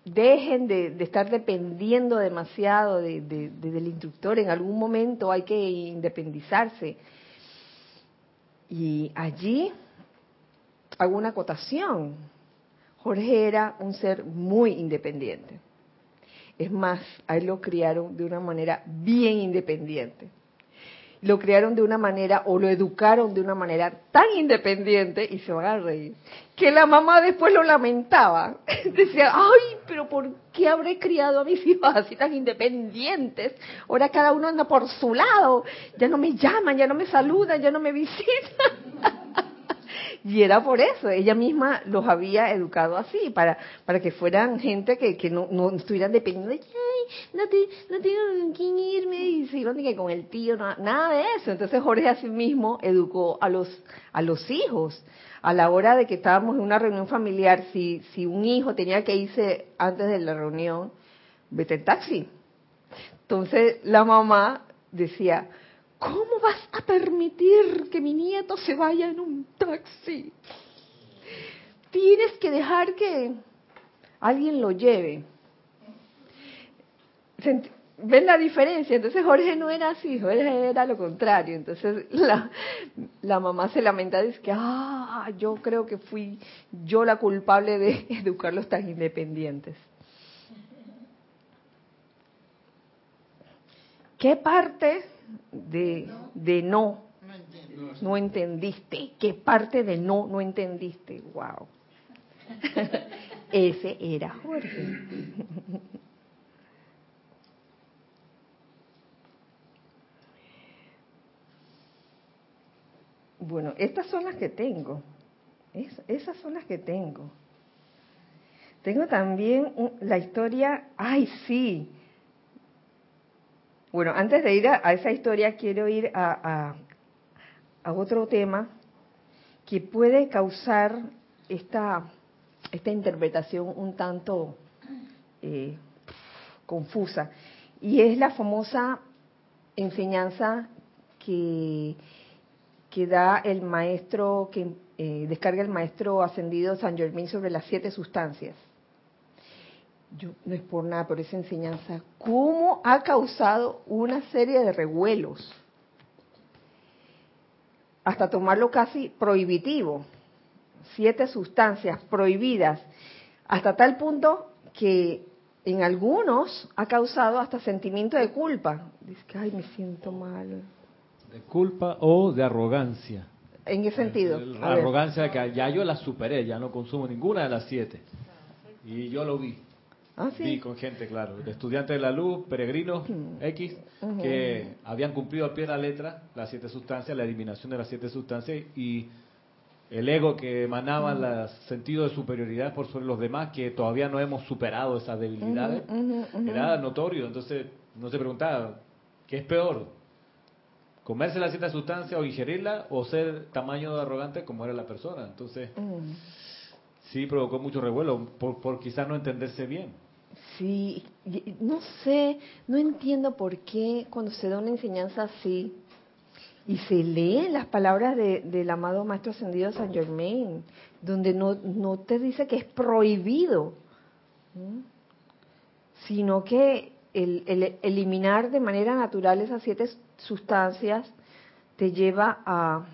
Dejen de, estar dependiendo demasiado del instructor. En algún momento hay que independizarse. Y allí hago una acotación. Jorge era un ser muy independiente. Es más, a él lo criaron de una manera bien independiente. lo criaron de una manera o lo educaron de una manera tan independiente, y se van a reír, que la mamá después lo lamentaba. <laughs> Decía, ay, pero ¿por qué habré criado a mis hijos así tan independientes? Ahora cada uno anda por su lado, ya no me llaman, ya no me saludan, ya no me visitan. Y era por eso, ella misma los había educado así, para, para que fueran gente que, que no, no estuvieran dependiendo de, ay, no, no tengo con quién irme, y se iban que con el tío, nada de eso. Entonces Jorge así mismo educó a los, a los hijos. A la hora de que estábamos en una reunión familiar, si, si un hijo tenía que irse antes de la reunión, vete en taxi. Entonces la mamá decía, ¿Cómo vas a permitir que mi nieto se vaya en un taxi? Tienes que dejar que alguien lo lleve. ¿Ven la diferencia? Entonces Jorge no era así, Jorge era lo contrario. Entonces la, mamá se lamenta, dice que, ah, yo creo que fui yo la culpable de <laughs> educarlos tan independientes. ¿Qué parte de, de no no entendiste? ¿Qué parte de no no entendiste? ¡Wow! <laughs> Ese era Jorge. <laughs> Bueno, estas son las que tengo. esas son las que tengo. Tengo también la historia, ay sí, bueno, antes de ir a, esa historia, quiero ir a, otro tema que puede causar esta, esta interpretación un tanto eh, confusa. Y es la famosa enseñanza que, que da el maestro, que eh, descarga el maestro ascendido San Germán sobre las siete sustancias yo no es por nada, pero esa enseñanza, cómo ha causado una serie de revuelos, hasta tomarlo casi prohibitivo, siete sustancias prohibidas, hasta tal punto que en algunos ha causado hasta sentimiento de culpa. Dice que, ay, me siento mal. De culpa o de arrogancia. ¿En qué sentido? La arrogancia de que ya yo la superé, ya no consumo ninguna de las siete. Y yo lo vi. Ah, sí. con gente, claro, de estudiantes de la luz, peregrinos. X, que habían cumplido a pie la letra las siete sustancias, la eliminación de las siete sustancias y el ego que emanaba el sentido de superioridad por sobre los demás, que todavía no hemos superado esas debilidades, era notorio. Entonces, no se preguntaba, ¿qué es peor? ¿Comerse las siete sustancias o ingerirla o ser tamaño de arrogante como era la persona? Entonces, sí provocó mucho revuelo por, por quizás no entenderse bien. Sí, no sé, no entiendo por qué cuando se da una enseñanza así y se leen las palabras del amado Maestro Ascendido San Germain, donde no, no te dice que es prohibido, sino que el, el, eliminar de manera natural esas siete sustancias te lleva a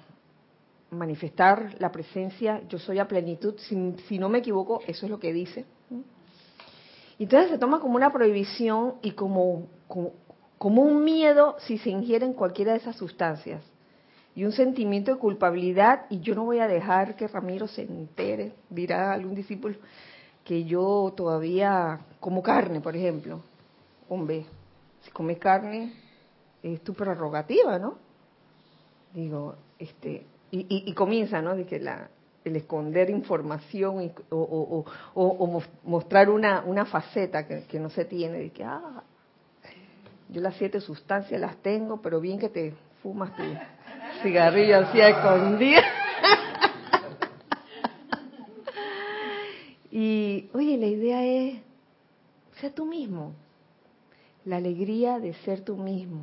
manifestar la presencia, yo soy a plenitud, si no me equivoco, eso es lo que dice entonces se toma como una prohibición y como, como, un miedo si se ingieren cualquiera de esas sustancias. Y un sentimiento de culpabilidad, y yo no voy a dejar que Ramiro se entere, dirá algún discípulo, que yo todavía como carne, por ejemplo. Hombre, si comes carne, es tu prerrogativa, ¿no? Digo, este, y, y comienza, ¿no? De que la, el esconder información o, mostrar una, una faceta que, no se tiene, de que, ah, yo las siete sustancias las tengo, pero bien que te fumas tu cigarrillo así a escondida. <laughs> y, oye, la idea es, sea tú mismo, la alegría de ser tú mismo,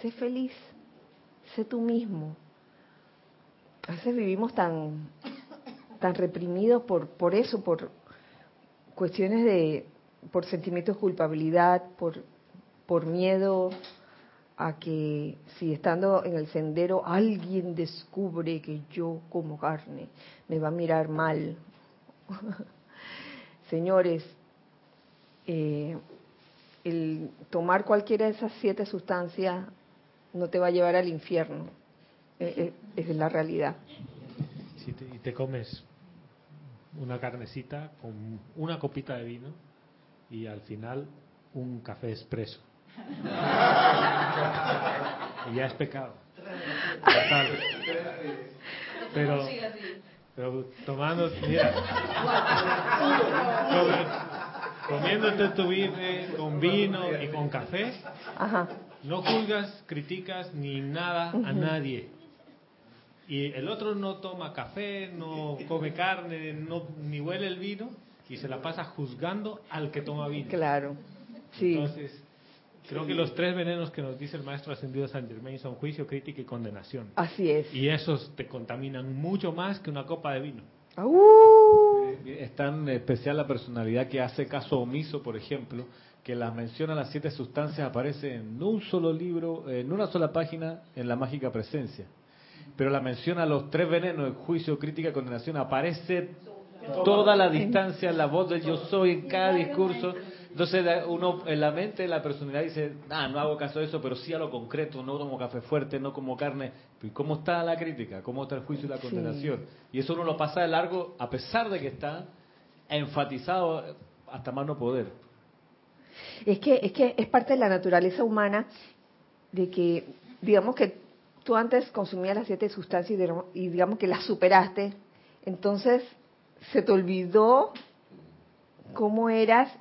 sé feliz, sé tú mismo. A veces vivimos tan, tan reprimidos por, por eso, por cuestiones de, por sentimientos de culpabilidad, por, por miedo a que si estando en el sendero alguien descubre que yo como carne, me va a mirar mal. <laughs> Señores, eh, el tomar cualquiera de esas siete sustancias no te va a llevar al infierno. Eh, eh, es la realidad. Si te- y te comes una carnecita con una copita de vino y al final un café expreso. y ya es pecado. Total. Pero, pero tomando, mira, comiéndote tu bife con vino y con café, no juzgas, criticas ni nada a nadie. Y el otro no toma café, no come carne, no, ni huele el vino y se la pasa juzgando al que toma vino. Claro. Sí. Entonces, creo que los tres venenos que nos dice el maestro ascendido San Germain son juicio, crítica y condenación. Así es. Y esos te contaminan mucho más que una copa de vino. ¡Uh! Es tan especial la personalidad que hace caso omiso, por ejemplo, que las menciona las siete sustancias aparece en un solo libro, en una sola página, en la mágica presencia. Pero la menciona los tres venenos, el juicio, crítica, condenación, aparece toda la distancia, la voz del yo soy en cada discurso. Entonces uno en la mente, la personalidad dice, ah, no hago caso de eso, pero sí a lo concreto, no tomo café fuerte, no como carne. ¿Y cómo está la crítica? ¿Cómo está el juicio y la Sí. condenación? Y eso uno lo pasa de largo a pesar de que está enfatizado hasta más no poder. Es que, es que es parte de la naturaleza humana de que, digamos que tú antes consumías las siete sustancias y, digamos que las superaste, entonces se te olvidó cómo eras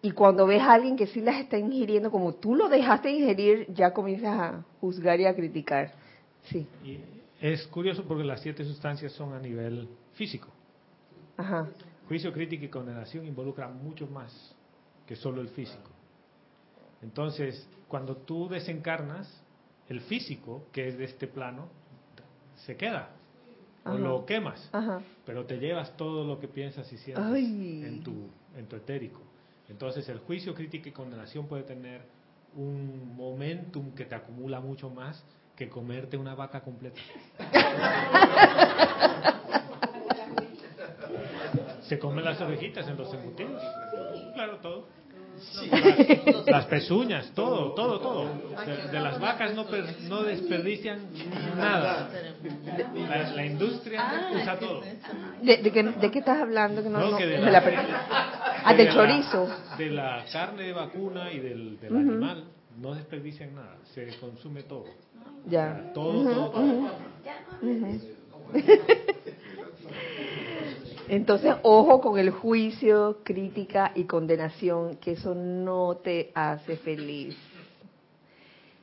y cuando ves a alguien que sí las está ingiriendo como tú lo dejaste ingerir, ya comienzas a juzgar y a criticar. Sí, Y es curioso porque las siete sustancias son a nivel físico. ajá, Juicio, crítica y condenación involucran mucho más que solo el físico. Entonces, cuando tú desencarnas, el físico, que es de este plano, se queda. O lo quemas. ajá. Pero te llevas todo lo que piensas y sientes Ay. en tu, en tu etérico. Entonces, el juicio, crítica y condenación puede tener un momentum que te acumula mucho más que comerte una vaca completa. <laughs> Se comen las orejitas en los embutidos. Claro, todo. Las, <laughs> las pezuñas, todo, todo, todo. De, de las vacas no, per- no desperdician nada. La, la industria usa todo. ¿De, de qué, de qué estás hablando? Que no, No, no- que de la- la. <laughs> Ah, de del la- chorizo. de la carne de vacuna y del, del animal no desperdician nada, se consume todo. Ya. Todo, todo, todo. <laughs> Entonces, ojo con el juicio, crítica y condenación, que eso no te hace feliz.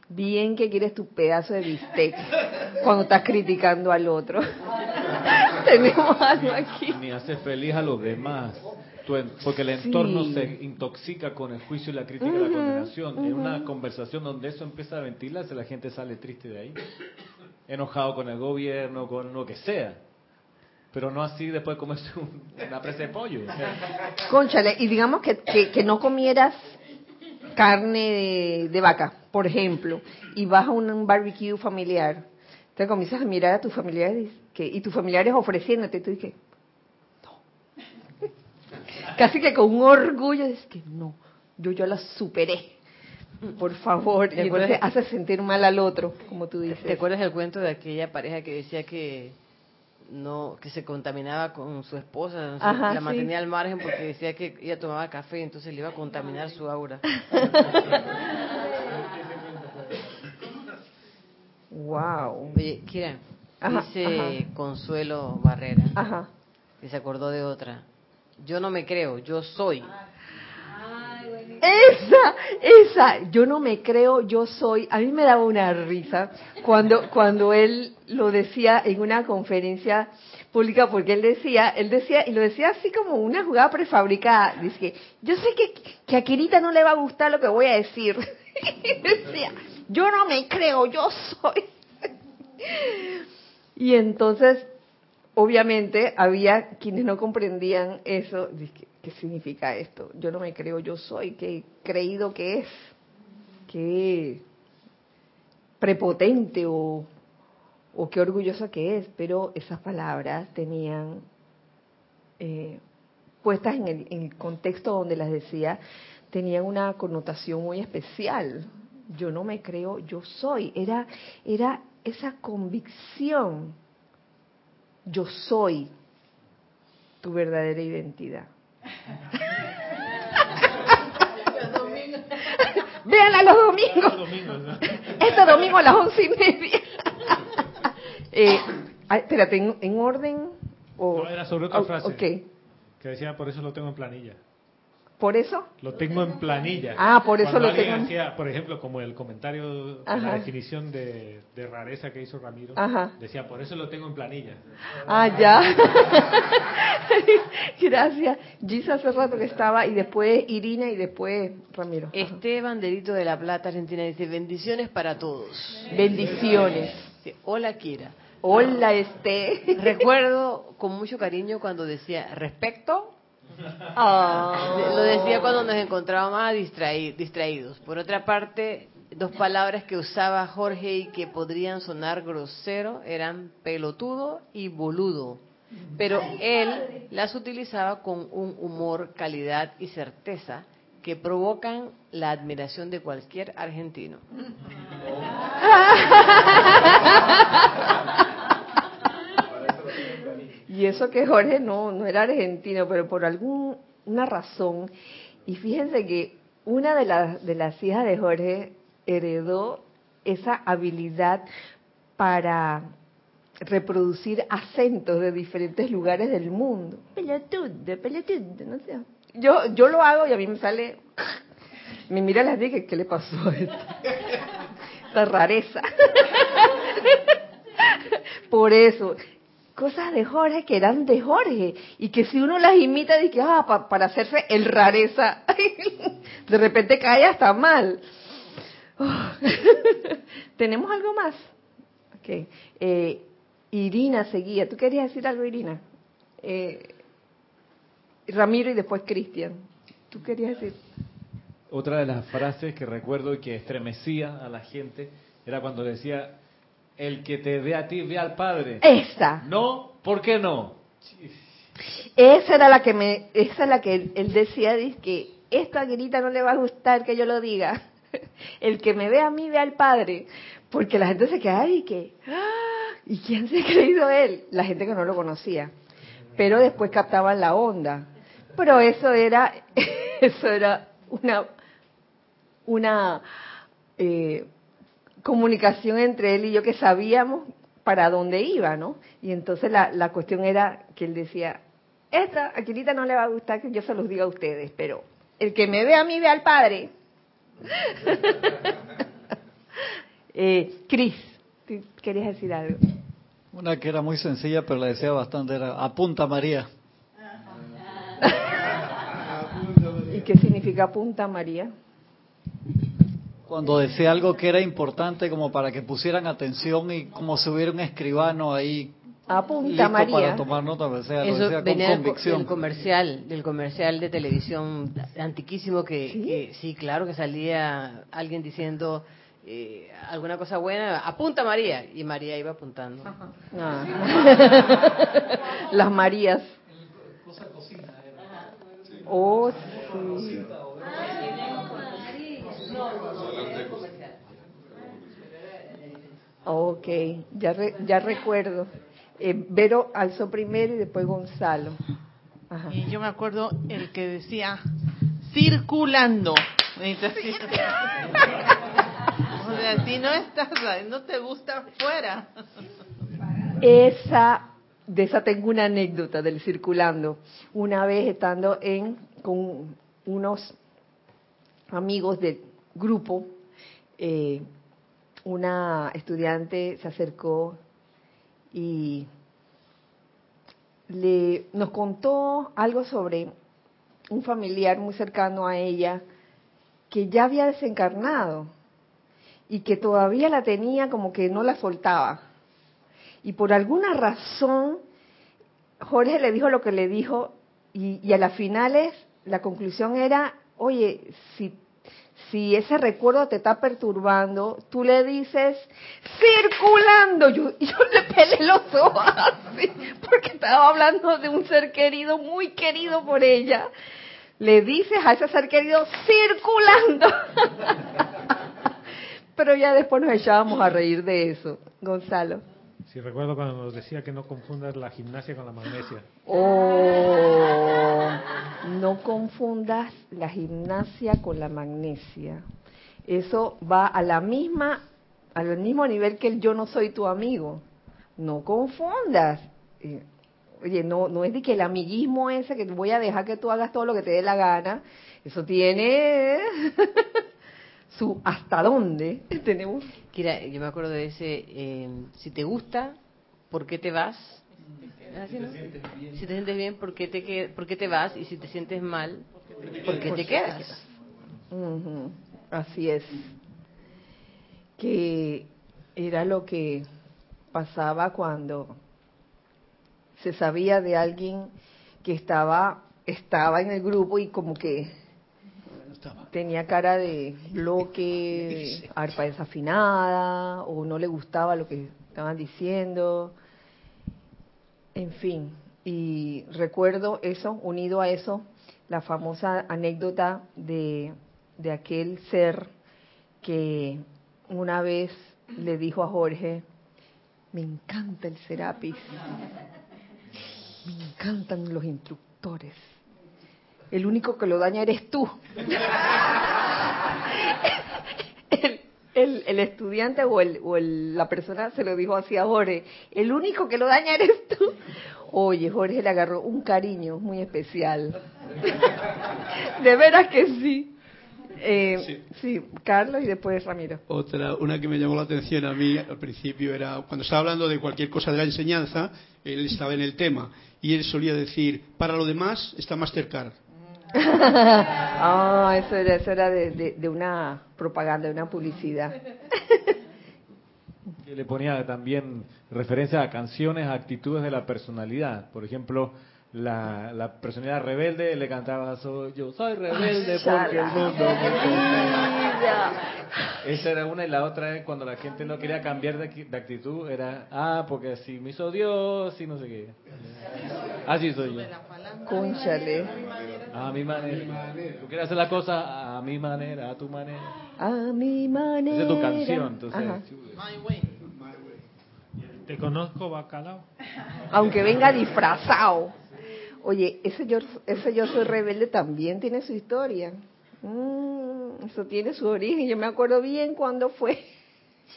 Bien que quieres tu pedazo de bistec cuando estás criticando al otro. <laughs> Tenemos algo aquí. Ni hace feliz a los demás. Porque el entorno Sí. se intoxica con el juicio y la crítica y la condenación. En una conversación donde eso empieza a ventilarse, la gente sale triste de ahí. Enojado con el gobierno, con lo que sea. Pero no así después de comerse un- una presa de pollo. Conchale, y digamos que, que, que no comieras carne de, de vaca, por ejemplo, y vas a un, un barbecue familiar, te comienzas a mirar a tus familiares que, y tus familiares ofreciéndote, tú dices, no. Casi que con un orgullo, dices que no, yo ya la superé. Por favor, ¿Te y entonces acuerdas? hace sentir mal al otro, como tú dices. ¿Te acuerdas del cuento de aquella pareja que decía que no que se contaminaba con su esposa, Ajá, la sí. mantenía al margen porque decía que ella tomaba café, entonces le iba a contaminar su aura. Wow. Oye, Kira, Ajá, dice Consuelo Barrera, que se acordó de otra. Yo no me creo, yo soy. Esa, esa, yo no me creo, yo soy. A mí me daba una risa cuando cuando él lo decía en una conferencia pública, porque él decía, él decía y lo decía así como una jugada prefabricada. Dice yo sé que, que a Kirita no le va a gustar lo que voy a decir. <laughs> Decía, yo no me creo, yo soy. Y entonces, obviamente, había quienes no comprendían eso. ¿Qué, significa esto? Yo no me creo, yo soy, qué creído que es, qué prepotente o, o qué orgullosa que es. Pero esas palabras tenían, eh, puestas en el, en el contexto donde las decía, tenían una connotación muy especial. yo no me creo, yo soy. Era, era esa convicción, yo soy tu verdadera identidad. <laughs> Véanla los domingos. Este domingo a las once y media. <laughs> eh, espérate, ¿en, ¿en, orden? O, no, era sobre otra frase. Ok. Que decía, por eso lo tengo en planilla. ¿Por eso? Lo tengo en planilla. Ah, por eso Cuando lo tengo. Hacía, por ejemplo, como el comentario, Ajá. la definición de, de, rareza que hizo Ramiro, Ajá. decía, por eso lo tengo en planilla. Ah, ya. <laughs> Gracias. Gis hace rato que estaba, y después Irina, y después Ramiro. Ajá. Esteban Delito de la Plata, Argentina, dice, bendiciones para todos. Bendiciones. Hola, Kira. Hola, este. Recuerdo con mucho cariño cuando decía, respecto, Oh. Lo decía cuando nos encontrábamos distraí, distraídos. Por otra parte, dos palabras que usaba Jorge y que podrían sonar grosero eran pelotudo y boludo. Pero él las utilizaba con un humor, calidad y certeza que provocan la admiración de cualquier argentino. <laughs> <laughs> Y eso que Jorge no, no era argentino, pero por alguna razón, y fíjense que una de las, de las hijas de Jorge heredó esa habilidad para reproducir acentos de diferentes lugares del mundo. Pelotudo, pelotudo, no sé. Yo, yo lo hago y a mí me sale, me mira las dije, ¿qué le pasó a esto? Esta rareza. <laughs> Por eso, cosas de Jorge que eran de Jorge y que si uno las imita, dice, ah, pa, para hacerse el rareza, <laughs> de repente cae hasta mal. Oh. <laughs> ¿Tenemos algo más? Ok. Eh, Irina seguía. ¿Tú querías decir algo, Irina? Eh, Ramiro y después Cristian. ¿Tú querías decir? Otra de las frases que recuerdo y que estremecía a la gente era cuando decía, el que te ve a ti ve al Padre. Esa. No, ¿por qué no? Esa era la que me, esa es la que él, él decía, dice que esta grita no le va a gustar que yo lo diga. <laughs> El que me ve a mí ve al Padre, porque la gente se queda y que, ¡ah! ¿y quién se ha creído él? La gente que no lo conocía, pero después captaban la onda. Pero eso era, <laughs> eso era una, una eh, comunicación entre él y yo que sabíamos para dónde iba, ¿no? Y entonces la, la cuestión era que él decía, esta Aquilita no le va a gustar que yo se los diga a ustedes, pero el que me ve a mí ve al Padre. <laughs> eh, Cris, ¿tú querías decir algo? Una que era muy sencilla, pero la decía bastante, era apunta María. <laughs> ¿Y qué significa punta María? Cuando decía algo que era importante como para que pusieran atención y como si hubiera un escribano ahí Apunta listo María. para tomar nota, o sea, lo Eso decía con venía del, co- convicción. del comercial, del comercial de televisión antiquísimo que ¿Sí? que- sí, claro que salía alguien diciendo eh, alguna cosa buena, apunta María y María iba apuntando. Ah. <laughs> Las Marías. Oh, sí. Ok, ya, re- ya recuerdo. Eh, Vero alzó primero y después Gonzalo. Ajá. Y yo me acuerdo el que decía circulando. <laughs> O sea, si no estás, no te gusta fuera. Esa, de esa tengo una anécdota del circulando. Una vez estando en con unos amigos del grupo, eh, una estudiante se acercó y le nos contó algo sobre un familiar muy cercano a ella que ya había desencarnado y que todavía la tenía como que no la soltaba. Y por alguna razón, Jorge le dijo lo que le dijo y, a las finales la conclusión era, oye, si, si ese recuerdo te está perturbando, tú le dices, circulando. Yo, yo le pelé los ojos así, porque estaba hablando de un ser querido, muy querido por ella. Le dices a ese ser querido, circulando. <laughs> pero ya después nos echábamos a reír de eso. Gonzalo. Sí, recuerdo cuando nos decía que no confundas la gimnasia con la magnesia. Oh, no confundas la gimnasia con la magnesia. Eso va a la misma, al mismo nivel que el yo no soy tu amigo. No confundas. Eh, Oye, no, no es de que el amiguismo ese que voy a dejar que tú hagas todo lo que te dé la gana. Eso tiene su hasta dónde tenemos. Kira, yo me acuerdo de ese, eh, si te gusta, ¿por qué te vas? ¿Así, no? Si te sientes bien, ¿por qué te, por qué te vas? Y si te sientes mal, ¿por qué te quedas? Así es. Que era lo que pasaba cuando se sabía de alguien que estaba estaba en el grupo y como que tenía cara de bloque, <laughs> arpa desafinada o no le gustaba lo que estaban diciendo. En fin, y recuerdo eso, unido a eso, la famosa anécdota de, de aquel ser que una vez le dijo a Jorge, me encanta el Serapis, me encantan los instructores, el único que lo daña eres tú. El, el- el estudiante o, el, o el- la persona se lo dijo así a Jorge, el único que lo daña eres tú. Oye, Jorge le agarró un cariño muy especial. De veras que sí. Eh, sí. Carlos y después Ramiro. Otra, una que me llamó la atención a mí al principio era cuando estaba hablando de cualquier cosa de la enseñanza, él estaba en el tema y él solía decir, para lo demás está Mastercard. <laughs> ah, eso era, eso era de, de- de una propaganda, de una publicidad. Que le ponía también referencia a canciones, a actitudes de la personalidad. Por ejemplo, la, la personalidad rebelde le cantaba soy yo soy rebelde porque el mundo me. Esa era una y la otra es cuando la gente no quería cambiar de, de actitud era ah porque así me hizo Dios y no sé qué. Así soy yo. Cónchale. A mi manera. Tú quieres hacer la cosa a mi manera, a tu manera. A mi manera. Esa es tu canción, entonces. Ajá. Te conozco, bacalao. Aunque venga disfrazado. Oye, ese yo, ese yo soy rebelde también tiene su historia. Mm, eso tiene su origen. Yo me acuerdo bien cuando fue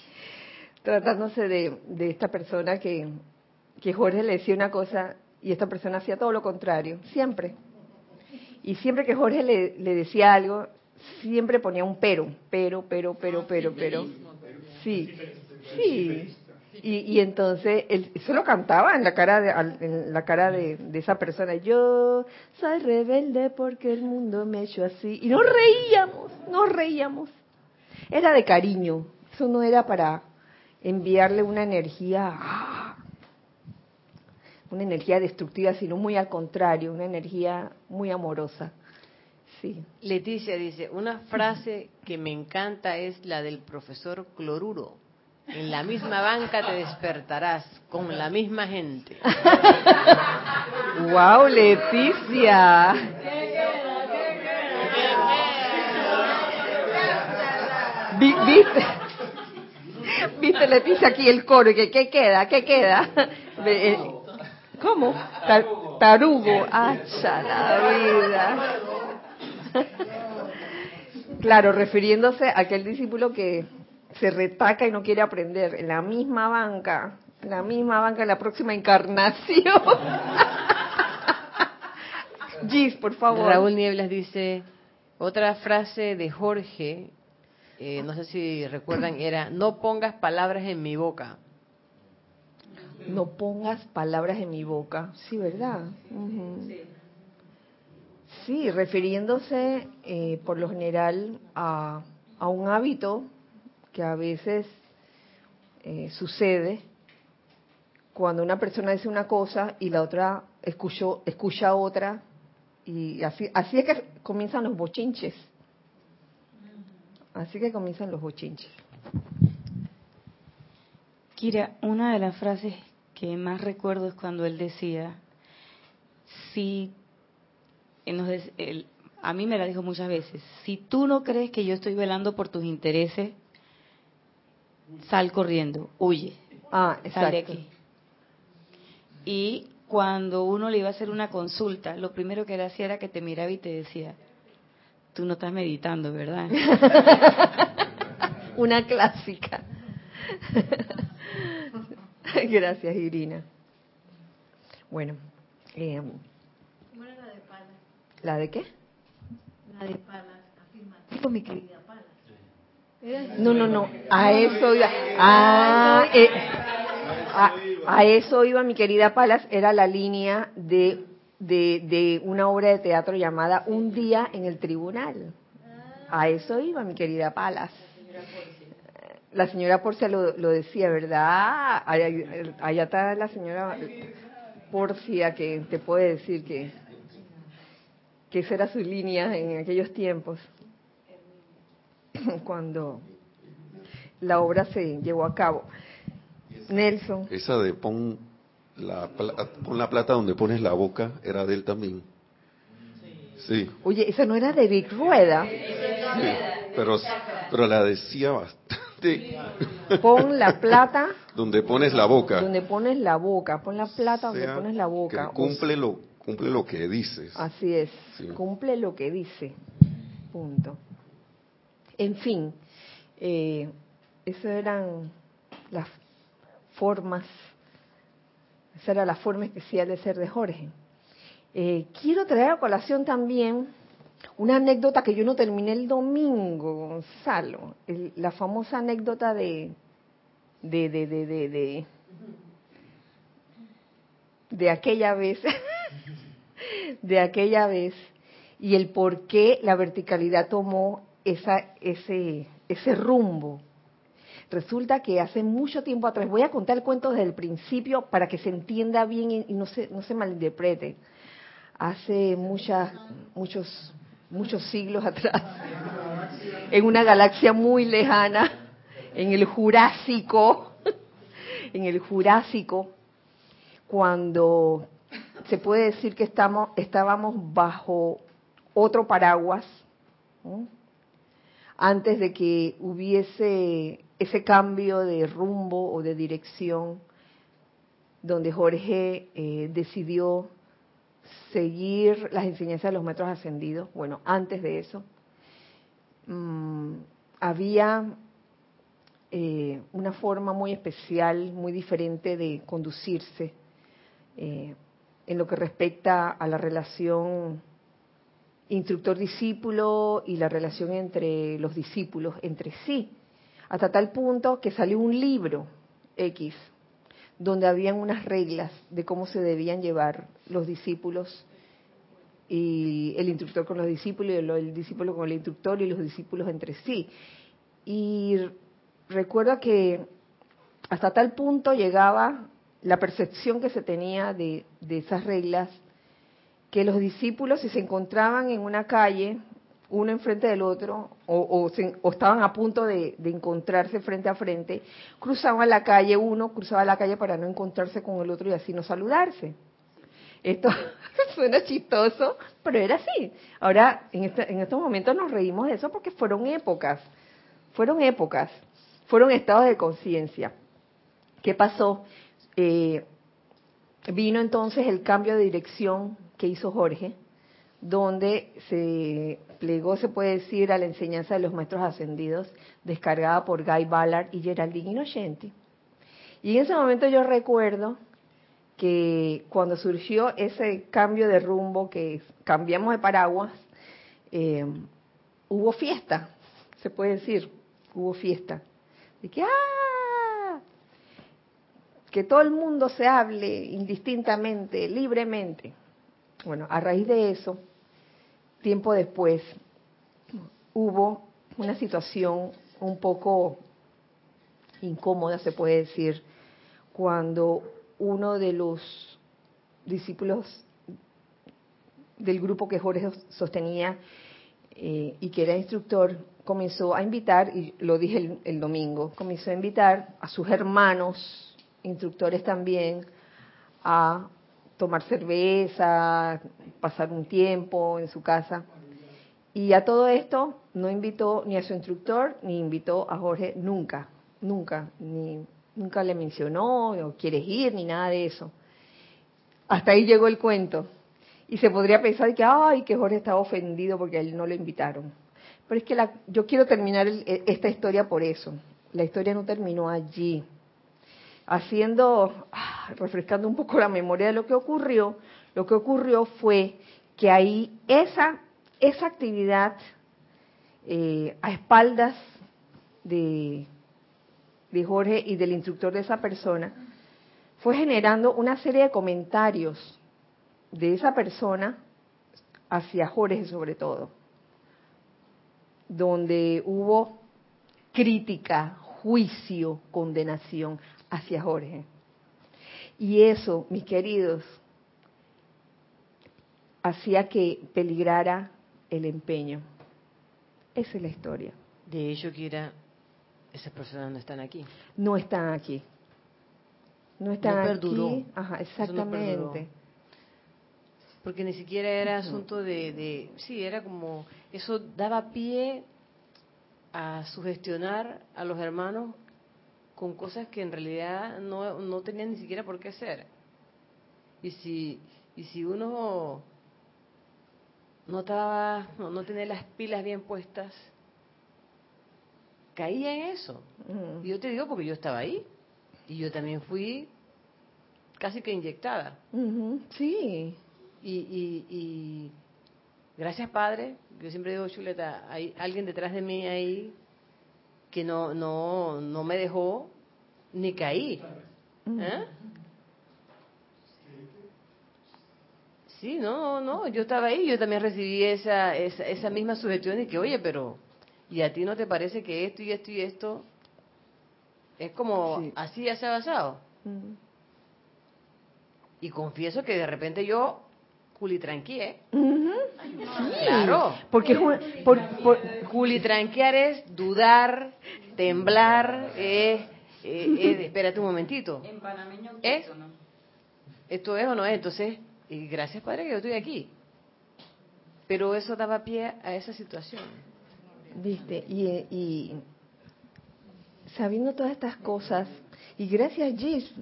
<laughs> tratándose de, de esta persona que, que Jorge le decía una cosa y esta persona hacía todo lo contrario, siempre. Y siempre que Jorge le, le decía algo, siempre ponía un pero, pero, pero, pero, pero, pero. Sí, sí. Y, y entonces él eso lo cantaba en la cara de en la cara de, de esa persona. Yo soy rebelde porque el mundo me hecho así. Y nos reíamos, nos reíamos. Era de cariño. Eso no era para enviarle una energía, ¡ah! Una energía destructiva, sino muy al contrario, una energía muy amorosa. Sí. Leticia dice, una frase que me encanta es la del profesor Cloruro. En la misma banca te despertarás con la misma gente. Wow, Leticia. Vi- ¿Viste? ¿Viste, Leticia, aquí el coro? y que, ¿Qué queda? ¿Qué queda? ¿Cómo? Ta- tarugo. ¡Hacha la vida! <laughs> Claro, refiriéndose a aquel discípulo que se retaca y no quiere aprender. En la misma banca, la misma banca, en la próxima encarnación. <laughs> Gis, por favor. Raúl Nieblas dice, otra frase de Jorge, eh, no sé si recuerdan, era, no pongas palabras en mi boca. No pongas palabras en mi boca. Sí, ¿verdad? Sí, refiriéndose eh, por lo general a, a un hábito que a veces eh, sucede cuando una persona dice una cosa y la otra escuchó, escucha otra y así, así es que comienzan los bochinches. Así que comienzan los bochinches. Kira, una de las frases que más recuerdo es cuando él decía, si, nos él- a mí me la dijo muchas veces, si tú no crees que yo estoy velando por tus intereses, sal corriendo, huye, Ah, sal de exacto. aquí. Y cuando uno le iba a hacer una consulta, lo primero que él hacía era que te miraba y te decía, tú no estás meditando, ¿verdad? <laughs> Una clásica. <laughs> <laughs> Gracias, Irina. Bueno, eh, ¿Cómo era la de Palas? ¿la de qué? La de Palas, afirmativo, mi querida Palas. No, no, no. A eso iba. Ah, eh, a, a eso iba mi querida Palas. Era la línea de, de, de una obra de teatro llamada Un día en el tribunal. A eso iba mi querida Palas. La señora Porcia lo, lo decía, ¿verdad? Allá, allá está la señora Porcia que te puede decir que, que esa era su línea en aquellos tiempos cuando la obra se llevó a cabo. Nelson, Esa de pon la, pla- pon la plata donde pones la boca era de él también. Sí, oye, esa no era de Vic Rueda. sí, pero, pero la decía bastante. <laughs> Pon la plata <laughs> donde pones la boca. donde pones la boca, pon la plata donde sea pones la boca. cumple lo, cumple lo que dices. Así es, Sí. cumple lo que dice. Punto. En fin, eh, esas eran las formas, esa era la forma especial de ser de Jorge. Eh, quiero traer a colación también una anécdota que yo no terminé el domingo, Gonzalo, la famosa anécdota de, de, de, de, de, de, de aquella vez, <laughs> de aquella vez, y el por qué la verticalidad tomó esa, ese, ese rumbo. Resulta que hace mucho tiempo atrás, voy a contar el cuento desde el principio para que se entienda bien y no se, no se malinterprete. Hace muchas, muchos, muchos siglos atrás, en una galaxia muy lejana, en el Jurásico, <laughs> en el Jurásico, cuando se puede decir que estamos, estábamos bajo otro paraguas, antes de que hubiese ese cambio de rumbo o de dirección, donde Jorge eh, decidió seguir las enseñanzas de los metros ascendidos. Bueno, antes de eso, mm, había eh, una forma muy especial, muy diferente de conducirse eh, en lo que respecta a la relación instructor-discípulo y la relación entre los discípulos entre sí, hasta tal punto que salió un libro X, donde habían unas reglas de cómo se debían llevar los discípulos y el instructor con los discípulos y el, discípulo con el instructor y los discípulos entre sí. Y recuerdo que hasta tal punto llegaba la percepción que se tenía de, de esas reglas que los discípulos si se encontraban en una calle, uno enfrente del otro, o, estaban a punto de, de encontrarse frente a frente, cruzaban la calle, uno cruzaba la calle para no encontrarse con el otro y así no saludarse. Esto <laughs> suena chistoso, pero era así. Ahora, en, este- en estos momentos nos reímos de eso porque fueron épocas, fueron épocas, fueron estados de conciencia. ¿Qué pasó? Eh, vino entonces el cambio de dirección que hizo Jorge, donde se plegó, se puede decir, a la enseñanza de los maestros ascendidos, descargada por Guy Ballard y Geraldine Innocenti. Y en ese momento yo recuerdo que cuando surgió ese cambio de rumbo, que cambiamos de paraguas, eh, hubo fiesta, se puede decir, hubo fiesta. De que, ¡ah! Que todo el mundo se hable indistintamente, libremente. Bueno, a raíz de eso, tiempo después, hubo una situación un poco incómoda, se puede decir, cuando uno de los discípulos del grupo que Jorge sostenía eh, y que era instructor, comenzó a invitar, y lo dije el, el domingo, comenzó a invitar a sus hermanos, instructores también, a tomar cerveza, pasar un tiempo en su casa. Y a todo esto no invitó ni a su instructor ni invitó a Jorge nunca. nunca, ni nunca le mencionó, o quieres ir, ni nada de eso. Hasta ahí llegó el cuento. Y se podría pensar que, ay, que Jorge estaba ofendido porque a él no lo invitaron. Pero es que la, yo quiero terminar el- e- esta historia por eso. La historia no terminó allí. Haciendo, ah, refrescando un poco la memoria de lo que ocurrió, lo que ocurrió fue que ahí esa, esa actividad eh, a espaldas de, de Jorge y del instructor de esa persona fue generando una serie de comentarios de esa persona hacia Jorge sobre todo, donde hubo crítica, juicio, condenación hacia Jorge. Y eso, mis queridos, hacía que peligrara el empeño. Esa es la historia. De hecho, Kira, esas personas no están aquí. No están aquí. No están No perduró. aquí. Ajá, Eso no exactamente. perduró. Porque ni siquiera era asunto de, de... Sí, era como... Eso daba pie a sugestionar a los hermanos con cosas que en realidad no, no tenían ni siquiera por qué ser. Y si, y si uno no estaba, no, no tenía las pilas bien puestas, caía en eso. Y yo te digo porque yo estaba ahí. Y yo también fui casi que inyectada. Sí. Y, y, y gracias Padre, yo siempre digo, Chuleta, hay alguien detrás de mí ahí que no, no, no me dejó ni caí. ¿Eh? Sí, no, no, yo estaba ahí, yo también recibí esa, esa, esa misma sugestión de que, oye, pero, ¿y a ti no te parece que esto y esto y esto es como Sí. así ya se ha basado? Y confieso que de repente yo culitranqué. Ujú. Claro. Porque es un- por, por- Culitranquear es dudar, temblar, es, eh, es- espérate un momentito. En panameño, ¿Eh? ¿no? ¿Esto es o no es? Entonces, y gracias Padre que yo estoy aquí. Pero eso daba pie a esa situación. Viste, y, y sabiendo todas estas cosas, y gracias Gis,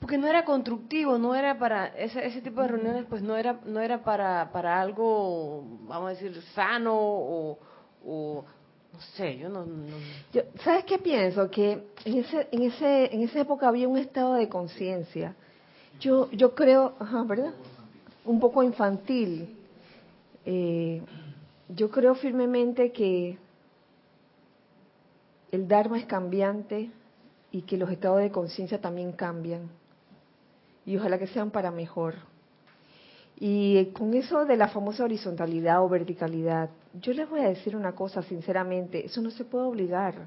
Porque no era constructivo, no era para ese, ese tipo de reuniones, pues no era no era para para algo, vamos a decir, sano o, no sé, yo no, no- yo, ¿sabes qué pienso? Que en ese, en ese, en esa época había un estado de conciencia. Yo, yo creo, ajá, ¿verdad? Un poco infantil. Eh, yo creo firmemente que el Dharma es cambiante y que los estados de conciencia también cambian. Y ojalá que sean para mejor. Y con eso de la famosa horizontalidad o verticalidad, yo les voy a decir una cosa sinceramente, eso no se puede obligar.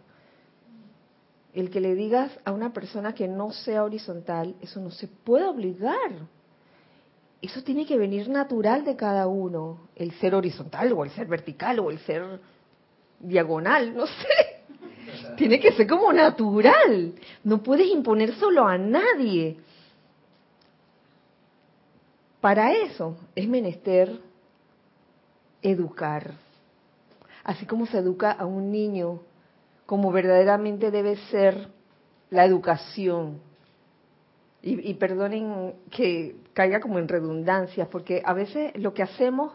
El que le digas a una persona que no sea horizontal, eso no se puede obligar. Eso tiene que venir natural de cada uno, el ser horizontal o el ser vertical o el ser diagonal, no sé. Tiene que ser como natural. No puedes imponer solo a nadie. Para eso es menester educar. Así como se educa a un niño, como verdaderamente debe ser la educación. Y, y perdonen que caiga como en redundancias, porque a veces lo que hacemos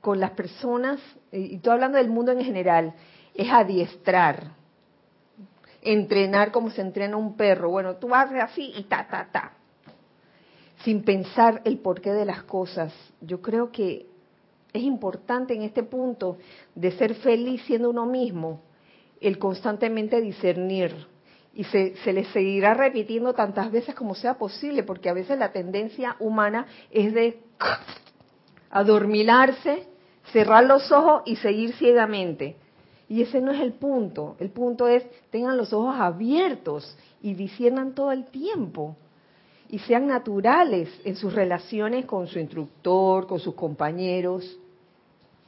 con las personas, y estoy hablando del mundo en general, es adiestrar, entrenar como se entrena un perro. Bueno, tú haces así y ta, ta, ta sin pensar el porqué de las cosas. Yo creo que es importante en este punto de ser feliz siendo uno mismo, el constantemente discernir. Y se, se le seguirá repitiendo tantas veces como sea posible, porque a veces la tendencia humana es de adormilarse, cerrar los ojos y seguir ciegamente. Y ese no es el punto. El punto es tengan los ojos abiertos y disciernan todo el tiempo y sean naturales en sus relaciones con su instructor, con sus compañeros,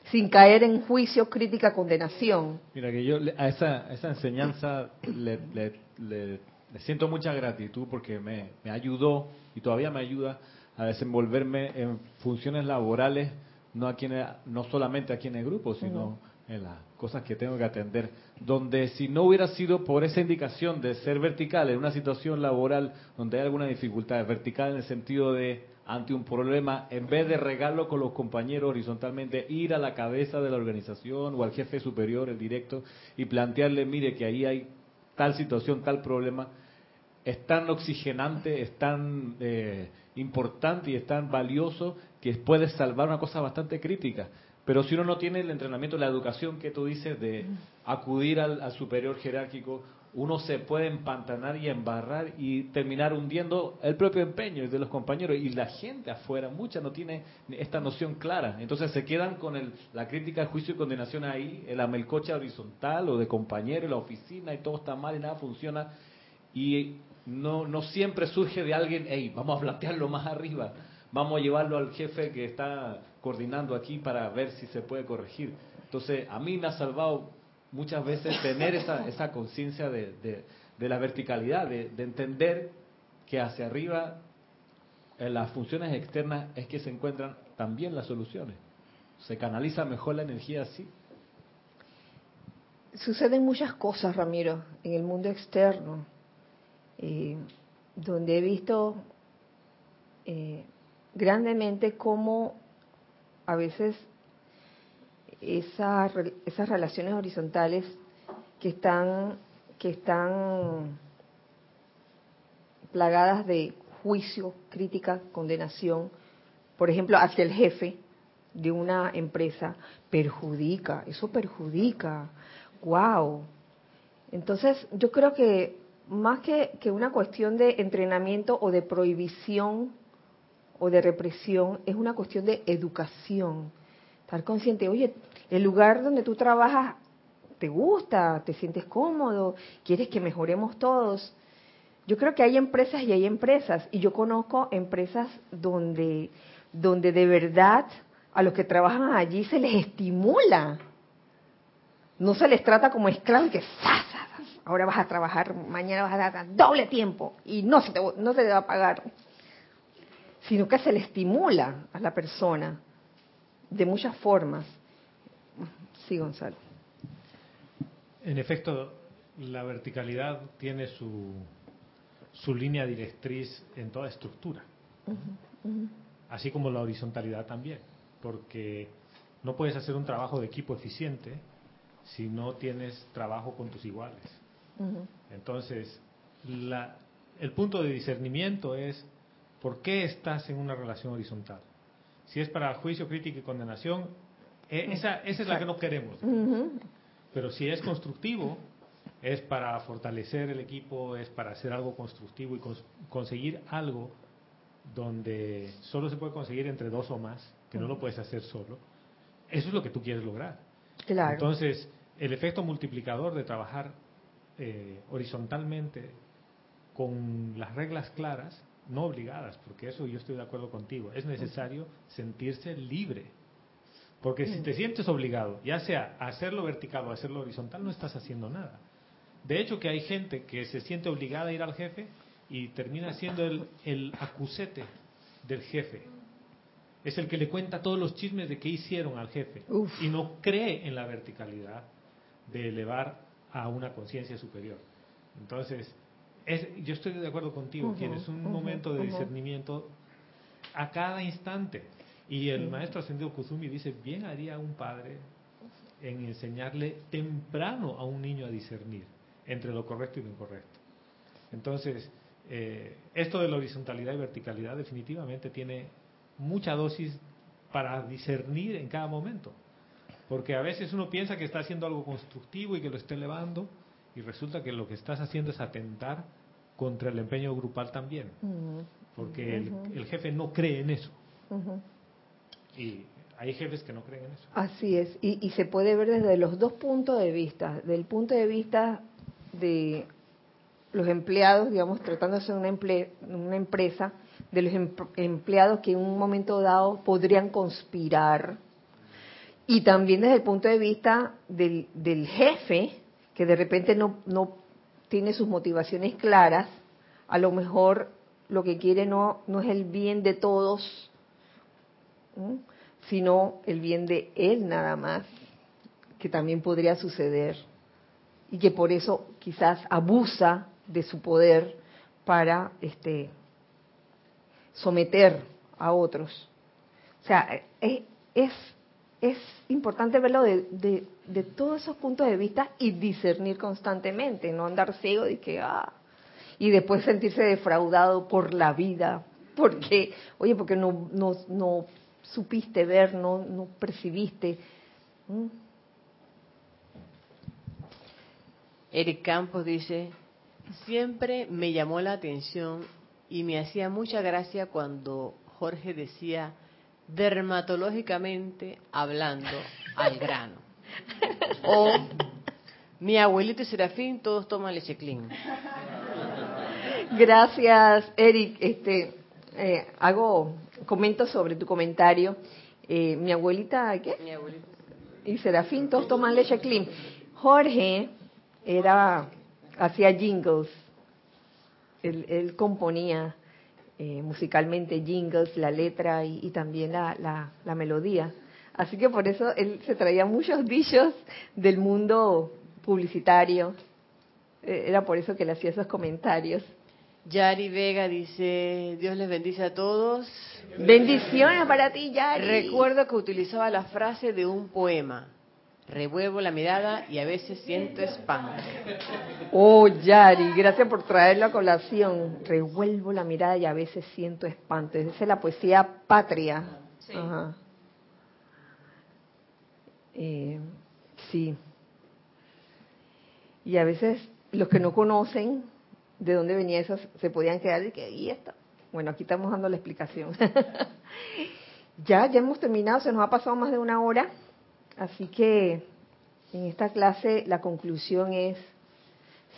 sin caer en juicio, crítica, condenación. Mira que yo a esa, enseñanza le siento mucha gratitud porque me, me ayudó y todavía me ayuda a desenvolverme en funciones laborales, no aquí en el- no solamente aquí en el grupo, sino en las cosas que tengo que atender, donde si no hubiera sido por esa indicación de ser vertical en una situación laboral donde hay alguna dificultad, vertical en el sentido de ante un problema, en vez de regarlo con los compañeros horizontalmente, ir a la cabeza de la organización o al jefe superior, el directo, y plantearle, mire que ahí hay tal situación, tal problema, es tan oxigenante, es tan eh, importante y es tan valioso que puede salvar una cosa bastante crítica. Pero si uno no tiene el entrenamiento, la educación que tú dices de acudir al, al superior jerárquico, uno se puede empantanar y embarrar y terminar hundiendo el propio empeño de los compañeros y la gente afuera, mucha no tiene esta noción clara. Entonces se quedan con el, la crítica, juicio y condenación ahí, el amelcocha horizontal o de compañero la oficina y todo está mal y nada funciona. Y no, no siempre surge de alguien, hey, vamos a plantearlo más arriba, vamos a llevarlo al jefe que está coordinando aquí para ver si se puede corregir. Entonces, a mí me ha salvado muchas veces tener esa, esa conciencia de, la verticalidad, de, de, entender que hacia arriba, en las funciones externas, es que se encuentran también las soluciones. Se canaliza mejor la energía así. Suceden muchas cosas, Ramiro, en el mundo externo, eh, donde he visto eh, grandemente cómo a veces esa, esas relaciones horizontales que están, que están plagadas de juicio, crítica, condenación, por ejemplo, hacia el jefe de una empresa, perjudica, eso perjudica, wow. Entonces, yo creo que más que, que una cuestión de entrenamiento o de prohibición o de represión, es una cuestión de educación. Estar consciente, oye, el lugar donde tú trabajas te gusta, te sientes cómodo, quieres que mejoremos todos. Yo creo que hay empresas y hay empresas, y yo conozco empresas donde, donde de verdad a los que trabajan allí se les estimula. No se les trata como esclavos que ahora vas a trabajar, mañana vas a dar doble tiempo y no se te, no se te va a pagar, sino que se le estimula a la persona de muchas formas. Sí, Gonzalo. En efecto, la verticalidad tiene su, su línea directriz en toda estructura, así como la horizontalidad también, porque no puedes hacer un trabajo de equipo eficiente si no tienes trabajo con tus iguales. Entonces, la, el punto de discernimiento es por qué estás en una relación horizontal. Si es para juicio, crítica y condenación, e, esa, esa es la que no queremos. Pero si es constructivo, es para fortalecer el equipo, es para hacer algo constructivo y conseguir algo donde solo se puede conseguir entre dos o más, que no lo puedes hacer solo. Eso es lo que tú quieres lograr. Entonces, el efecto multiplicador de trabajar eh, horizontalmente con las reglas claras, no obligadas, porque eso yo estoy de acuerdo contigo, es necesario sentirse libre. Porque si te sientes obligado, ya sea a hacerlo vertical o a hacerlo horizontal, no estás haciendo nada. De hecho, que hay gente que se siente obligada a ir al jefe y termina siendo el, el acusete del jefe. Es el que le cuenta todos los chismes de qué hicieron al jefe. Y no cree en la verticalidad de elevar a una conciencia superior. Entonces, es, yo estoy de acuerdo contigo, tienes un momento de discernimiento a cada instante. Y el maestro ascendido Kuzumi dice, bien haría un padre en enseñarle temprano a un niño a discernir entre lo correcto y lo incorrecto. Entonces, eh, esto de la horizontalidad y verticalidad definitivamente tiene mucha dosis para discernir en cada momento. Porque a veces uno piensa que está haciendo algo constructivo y que lo está elevando, y resulta que lo que estás haciendo es atentar contra el empeño grupal también. Porque el, jefe no cree en eso. Y hay jefes que no creen en eso. Así es, y, se puede ver desde los dos puntos de vista. Del punto de vista de los empleados, digamos, tratándose de una, una empresa, de los empleados que en un momento dado podrían conspirar y también desde el punto de vista del, del jefe, que de repente no, no tiene sus motivaciones claras, a lo mejor lo que quiere no, no es el bien de todos, sino el bien de él nada más, que también podría suceder y que por eso quizás abusa de su poder para este someter a otros. O sea, es, es importante verlo de, de, de, todos esos puntos de vista y discernir constantemente, no andar ciego de que, ah, y después sentirse defraudado por la vida, porque, oye, porque no, no, no supiste ver, no, no percibiste. ¿Mm? Eric Campos dice, siempre me llamó la atención y me hacía mucha gracia cuando Jorge decía, dermatológicamente hablando al grano. <laughs> O mi abuelito y Serafín todos toman leche clean. Gracias, Eric. Este, eh, hago comento sobre tu comentario. Eh, mi abuelita, ¿qué? Mi abuelito. Y Serafín todos toman leche clean. Jorge era hacía jingles. Él, él componía eh, musicalmente jingles, la letra y, y también la, la, la, melodía. Así que por eso él se traía muchos dichos del mundo publicitario. Eh, era por eso que le hacía esos comentarios. Yari Vega dice, Dios les bendice a todos. Bendiciones para ti, Yari. Recuerdo que utilizaba la frase de un poema. Revuelvo la mirada y a veces siento espanto. Oh, Yari, gracias por traerlo a colación. Revuelvo la mirada y a veces siento espanto. Esa es la poesía patria. Sí. Ajá. Eh, sí. Y a veces los que no conocen de dónde venía eso se podían quedar y que ahí está. Bueno, aquí estamos dando la explicación. <laughs> ya, ya hemos terminado, se nos ha pasado más de una hora. Así que en esta clase la conclusión es,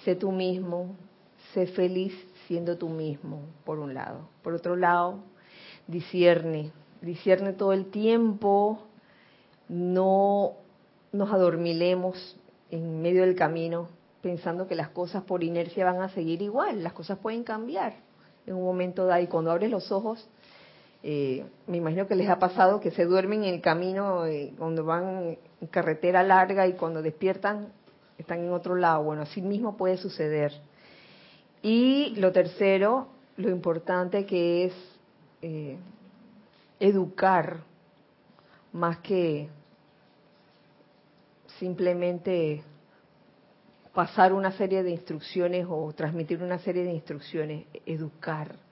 sé tú mismo, sé feliz siendo tú mismo, por un lado. Por otro lado, discierne, discierne todo el tiempo, no nos adormilemos en medio del camino pensando que las cosas por inercia van a seguir igual, las cosas pueden cambiar en un momento dado y cuando abres los ojos eh, me imagino que les ha pasado que se duermen en el camino eh, cuando van en carretera larga y cuando despiertan están en otro lado. Bueno, así mismo puede suceder. Y lo tercero, lo importante que es eh, educar más que simplemente pasar una serie de instrucciones o transmitir una serie de instrucciones, educar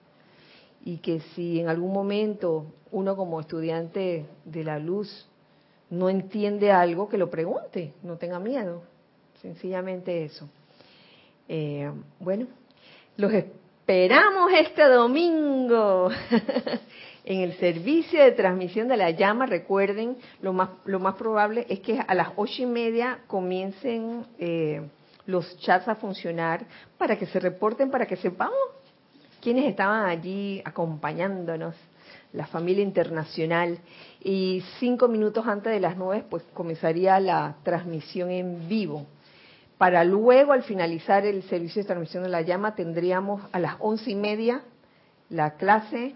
y que si en algún momento uno como estudiante de la luz no entiende algo, que lo pregunte, no tenga miedo, sencillamente eso. Eh, bueno, los esperamos este domingo <laughs> en el servicio de transmisión de la llama. Recuerden, lo más, lo más probable es que a las ocho y media comiencen eh, los chats a funcionar para que se reporten, para que sepamos quienes estaban allí acompañándonos, la familia internacional. Y cinco minutos antes de las nueve, pues comenzaría la transmisión en vivo. Para luego, al finalizar el servicio de transmisión de la llama, tendríamos a las once y media la clase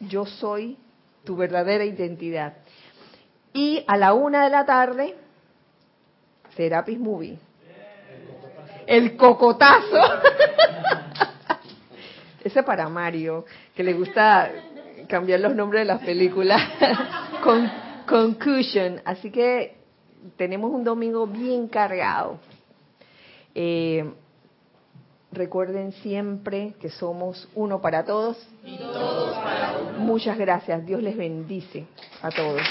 Yo soy tu verdadera identidad. Y a la una de la tarde, Serapis Movie. El cocotazo. <laughs> <laughs> Ese para Mario, que le gusta cambiar los nombres de las películas. <laughs> con Concussion. Así que tenemos un domingo bien cargado. Eh, recuerden siempre que somos uno para todos. Y todos para uno. Muchas gracias. Dios les bendice a todos.